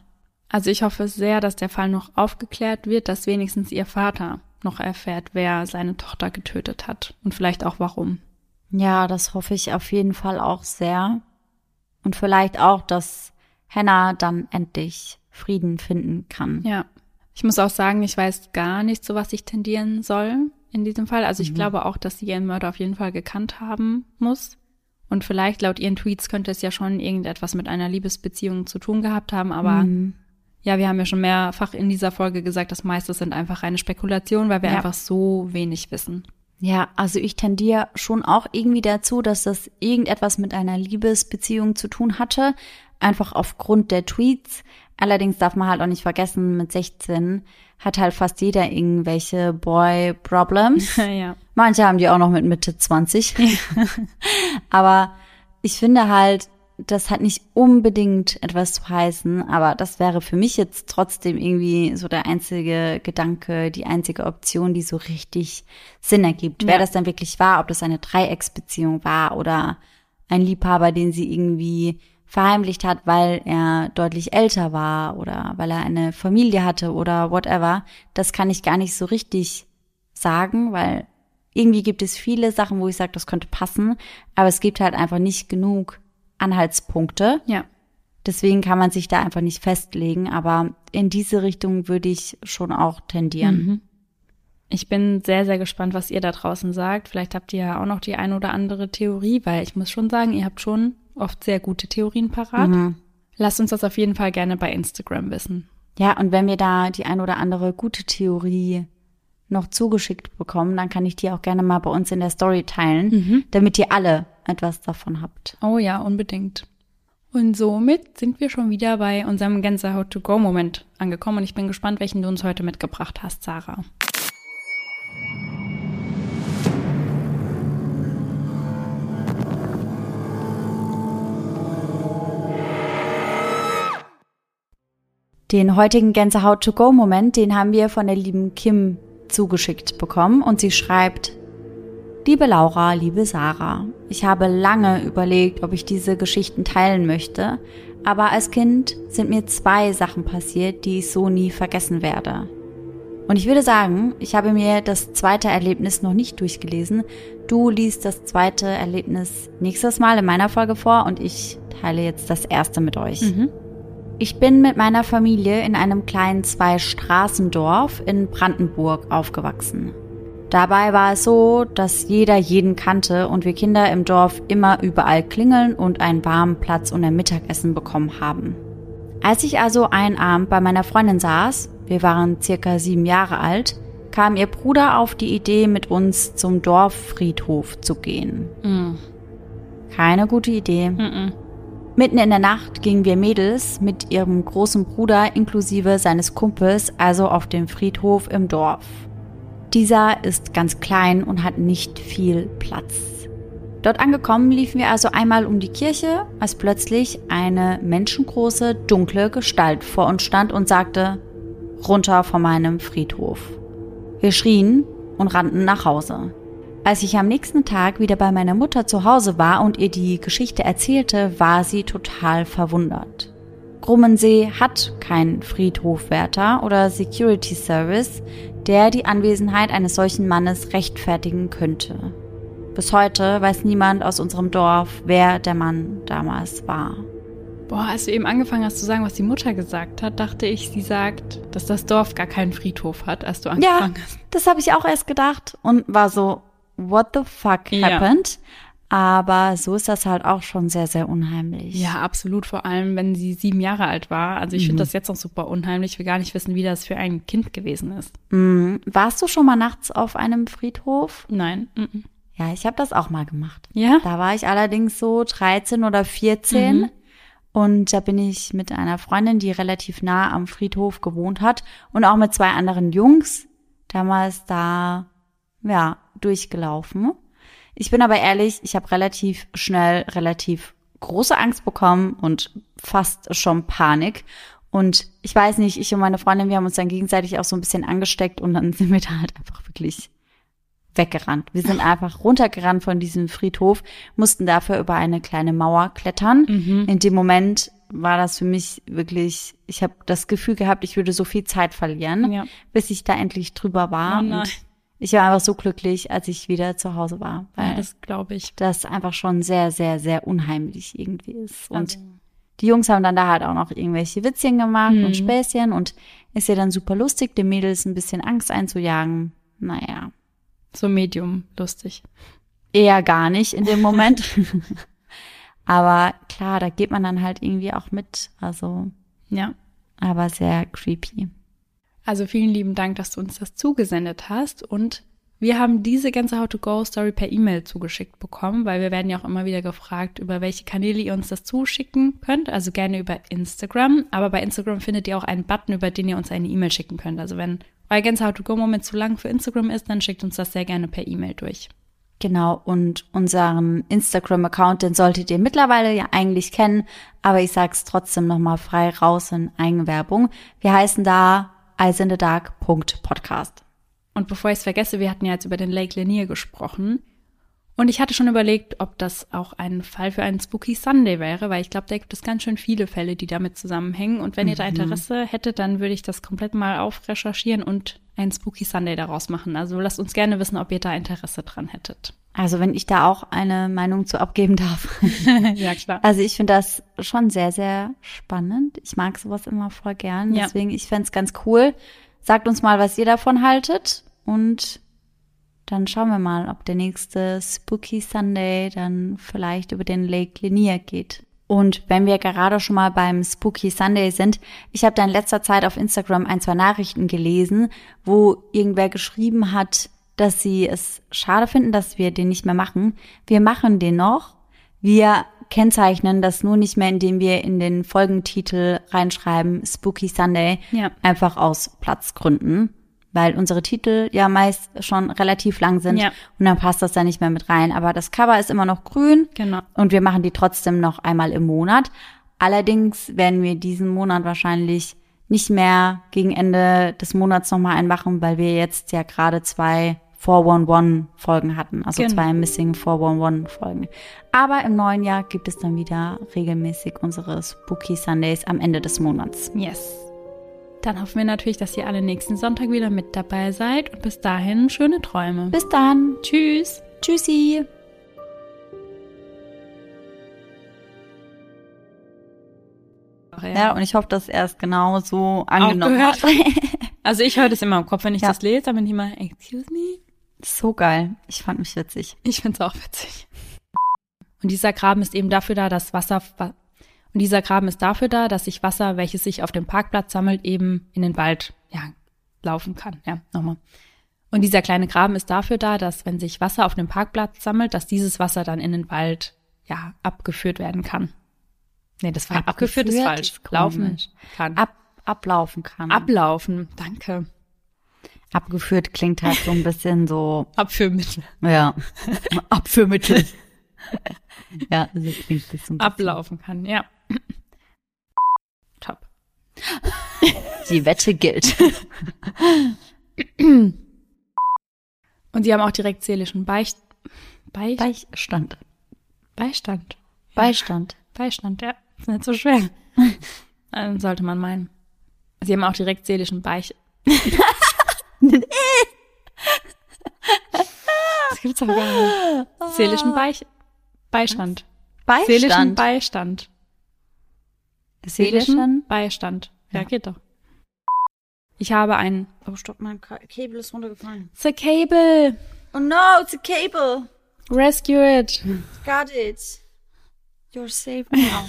Also ich hoffe sehr, dass der Fall noch aufgeklärt wird, dass wenigstens ihr Vater noch erfährt, wer seine Tochter getötet hat und vielleicht auch warum. Ja, das hoffe ich auf jeden Fall auch sehr. Und vielleicht auch, dass Hannah dann endlich Frieden finden kann. Ja. Ich muss auch sagen, ich weiß gar nicht, zu was ich tendieren soll in diesem Fall. Also ich mhm. glaube auch, dass sie ihren Mörder auf jeden Fall gekannt haben muss. Und vielleicht laut ihren Tweets könnte es ja schon irgendetwas mit einer Liebesbeziehung zu tun gehabt haben, aber mhm. Ja, wir haben ja schon mehrfach in dieser Folge gesagt, das meiste sind einfach reine Spekulationen, weil wir ja. einfach so wenig wissen. Ja, also ich tendiere schon auch irgendwie dazu, dass das irgendetwas mit einer Liebesbeziehung zu tun hatte, einfach aufgrund der Tweets. Allerdings darf man halt auch nicht vergessen, mit 16 hat halt fast jeder irgendwelche Boy-Problems. ja. Manche haben die auch noch mit Mitte 20. Aber ich finde halt, das hat nicht unbedingt etwas zu heißen, aber das wäre für mich jetzt trotzdem irgendwie so der einzige Gedanke, die einzige Option, die so richtig Sinn ergibt. Ja. Wer das dann wirklich war, ob das eine Dreiecksbeziehung war oder ein Liebhaber, den sie irgendwie verheimlicht hat, weil er deutlich älter war oder weil er eine Familie hatte oder whatever, das kann ich gar nicht so richtig sagen, weil irgendwie gibt es viele Sachen, wo ich sage, das könnte passen, aber es gibt halt einfach nicht genug Anhaltspunkte. Ja. Deswegen kann man sich da einfach nicht festlegen, aber in diese Richtung würde ich schon auch tendieren. Mhm. Ich bin sehr, sehr gespannt, was ihr da draußen sagt. Vielleicht habt ihr ja auch noch die ein oder andere Theorie, weil ich muss schon sagen, ihr habt schon oft sehr gute Theorien parat. Mhm. Lasst uns das auf jeden Fall gerne bei Instagram wissen. Ja, und wenn wir da die ein oder andere gute Theorie noch zugeschickt bekommen, dann kann ich die auch gerne mal bei uns in der Story teilen, mhm. damit ihr alle etwas davon habt. Oh ja, unbedingt. Und somit sind wir schon wieder bei unserem Gänsehaut-to-go-Moment angekommen und ich bin gespannt, welchen du uns heute mitgebracht hast, Sarah. Den heutigen Gänsehaut-to-go-Moment, den haben wir von der lieben Kim zugeschickt bekommen und sie schreibt, Liebe Laura, liebe Sarah, ich habe lange überlegt, ob ich diese Geschichten teilen möchte, aber als Kind sind mir zwei Sachen passiert, die ich so nie vergessen werde. Und ich würde sagen, ich habe mir das zweite Erlebnis noch nicht durchgelesen. Du liest das zweite Erlebnis nächstes Mal in meiner Folge vor und ich teile jetzt das erste mit euch. Mhm. Ich bin mit meiner Familie in einem kleinen Zwei-Straßendorf in Brandenburg aufgewachsen. Dabei war es so, dass jeder jeden kannte und wir Kinder im Dorf immer überall klingeln und einen warmen Platz und ein Mittagessen bekommen haben. Als ich also einen Abend bei meiner Freundin saß, wir waren circa sieben Jahre alt, kam ihr Bruder auf die Idee, mit uns zum Dorffriedhof zu gehen. Mm. Keine gute Idee. Mm -mm. Mitten in der Nacht gingen wir Mädels mit ihrem großen Bruder inklusive seines Kumpels also auf den Friedhof im Dorf. Dieser ist ganz klein und hat nicht viel Platz. Dort angekommen liefen wir also einmal um die Kirche, als plötzlich eine menschengroße, dunkle Gestalt vor uns stand und sagte, runter von meinem Friedhof. Wir schrien und rannten nach Hause. Als ich am nächsten Tag wieder bei meiner Mutter zu Hause war und ihr die Geschichte erzählte, war sie total verwundert. Grummensee hat keinen Friedhofwärter oder Security Service, der die Anwesenheit eines solchen Mannes rechtfertigen könnte. Bis heute weiß niemand aus unserem Dorf, wer der Mann damals war. Boah, als du eben angefangen hast zu sagen, was die Mutter gesagt hat, dachte ich, sie sagt, dass das Dorf gar keinen Friedhof hat, als du angefangen ja, hast. Das habe ich auch erst gedacht und war so, what the fuck happened? Ja. Aber so ist das halt auch schon sehr, sehr unheimlich. Ja, absolut. Vor allem, wenn sie sieben Jahre alt war. Also ich mhm. finde das jetzt noch super unheimlich. Ich will gar nicht wissen, wie das für ein Kind gewesen ist. Mhm. Warst du schon mal nachts auf einem Friedhof? Nein. Mhm. Ja, ich habe das auch mal gemacht. Ja? Da war ich allerdings so 13 oder 14. Mhm. Und da bin ich mit einer Freundin, die relativ nah am Friedhof gewohnt hat und auch mit zwei anderen Jungs damals da, ja, durchgelaufen. Ich bin aber ehrlich, ich habe relativ schnell relativ große Angst bekommen und fast schon Panik. Und ich weiß nicht, ich und meine Freundin, wir haben uns dann gegenseitig auch so ein bisschen angesteckt und dann sind wir da halt einfach wirklich weggerannt. Wir sind einfach runtergerannt von diesem Friedhof, mussten dafür über eine kleine Mauer klettern. Mhm. In dem Moment war das für mich wirklich, ich habe das Gefühl gehabt, ich würde so viel Zeit verlieren, Ja. bis ich da endlich drüber war. Oh ich war einfach so glücklich, als ich wieder zu Hause war, weil Ja, das glaube ich. das einfach schon sehr, sehr, sehr unheimlich irgendwie ist. Und Also, die Jungs haben dann da halt auch noch irgendwelche Witzchen gemacht Mhm. und Späßchen und ist ja dann super lustig, den Mädels ein bisschen Angst einzujagen. Naja, so medium lustig. eher gar nicht in dem Moment. aber klar, da geht man dann halt irgendwie auch mit. Also, Ja. aber sehr creepy. Also vielen lieben Dank, dass du uns das zugesendet hast und wir haben diese ganze How-to-Go-Story per E-Mail zugeschickt bekommen, weil wir werden ja auch immer wieder gefragt, über welche Kanäle ihr uns das zuschicken könnt. Also gerne über Instagram. Aber bei Instagram findet ihr auch einen Button, über den ihr uns eine E-Mail schicken könnt. Also wenn euer ganzer How-to-Go-Moment zu lang für Instagram ist, dann schickt uns das sehr gerne per E-Mail durch. Genau, und unseren Instagram-Account, den solltet ihr mittlerweile ja eigentlich kennen, aber ich sag's trotzdem nochmal frei raus in Eigenwerbung. Wir heißen da eisinthedark.podcast. Und bevor ich es vergesse, wir hatten ja jetzt über den Lake Lanier gesprochen. Und ich hatte schon überlegt, ob das auch ein Fall für einen Spooky Sunday wäre, weil ich glaube, da gibt es ganz schön viele Fälle, die damit zusammenhängen. Und wenn ihr da Interesse hättet, dann würde ich das komplett mal aufrecherchieren und einen Spooky Sunday daraus machen. Also lasst uns gerne wissen, ob ihr da Interesse dran hättet. Also wenn ich da auch eine Meinung zu abgeben darf. ja, klar. Also ich finde das schon sehr, sehr spannend. Ich mag sowas immer voll gern. Ja. Deswegen, ich fänd's ganz cool. Sagt uns mal, was ihr davon haltet. Und dann schauen wir mal, ob der nächste Spooky Sunday dann vielleicht über den Lake Lanier geht. Und wenn wir gerade schon mal beim Spooky Sunday sind, ich habe da in letzter Zeit auf Instagram ein, zwei Nachrichten gelesen, wo irgendwer geschrieben hat, dass sie es schade finden, dass wir den nicht mehr machen. Wir machen den noch. Wir kennzeichnen das nur nicht mehr, indem wir in den Folgentitel reinschreiben Spooky Sunday, Ja. einfach aus Platzgründen, weil unsere Titel ja meist schon relativ lang sind Ja. und dann passt das da nicht mehr mit rein. Aber das Cover ist immer noch grün Genau. und wir machen die trotzdem noch einmal im Monat. Allerdings werden wir diesen Monat wahrscheinlich nicht mehr gegen Ende des Monats nochmal einen machen, weil wir jetzt ja gerade zwei 411 Folgen hatten, also Genau. zwei Missing 411 Folgen. Aber im neuen Jahr gibt es dann wieder regelmäßig unsere Spooky Sundays am Ende des Monats. Yes. Dann hoffen wir natürlich, dass ihr alle nächsten Sonntag wieder mit dabei seid und bis dahin schöne Träume. Bis dann. Tschüss. Tschüssi. Ja, und ich hoffe, dass er es genau so angenommen hat. Also ich höre das immer im Kopf, wenn ich Ja. das lese, dann bin ich immer, excuse me? So geil. Ich fand mich witzig. Ich find's auch witzig. Und dieser Graben ist eben dafür da, dass Wasser, wa- und dieser Graben ist dafür da, dass sich Wasser, welches sich auf dem Parkplatz sammelt, eben in den Wald, ja, laufen kann. Ja, nochmal. Und dieser kleine Graben ist dafür da, dass wenn sich Wasser auf dem Parkplatz sammelt, dass dieses Wasser dann in den Wald, ja, abgeführt werden kann. Nee, das war abgeführt, Abgeführt ist falsch. ist Laufen kann. Ab, ablaufen kann. Ablaufen, danke. Abgeführt klingt halt so ein bisschen so, Abführmittel. ja, Abführmittel. ja, so klingt das so ein bisschen. Ablaufen kann, ja. Top. Die Wette gilt. Und sie haben auch direkt seelischen Beicht, Beicht, Beistand. Beistand. Beistand. Beistand, ja. Ist nicht so schwer. Sollte man meinen. Sie haben auch direkt seelischen Beich. Das gibt's aber gar nicht. Seelischen Beich, Beistand. Seelischen Beistand. Beistand. Seelischen? Beistand. Ja, Ja. geht doch. Ich habe einen. Oh, stopp, mein Cable ist runtergefallen. The Cable. Oh no, it's a cable. Rescue it. Got it. You're safe now.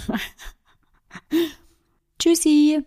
Tschüssi.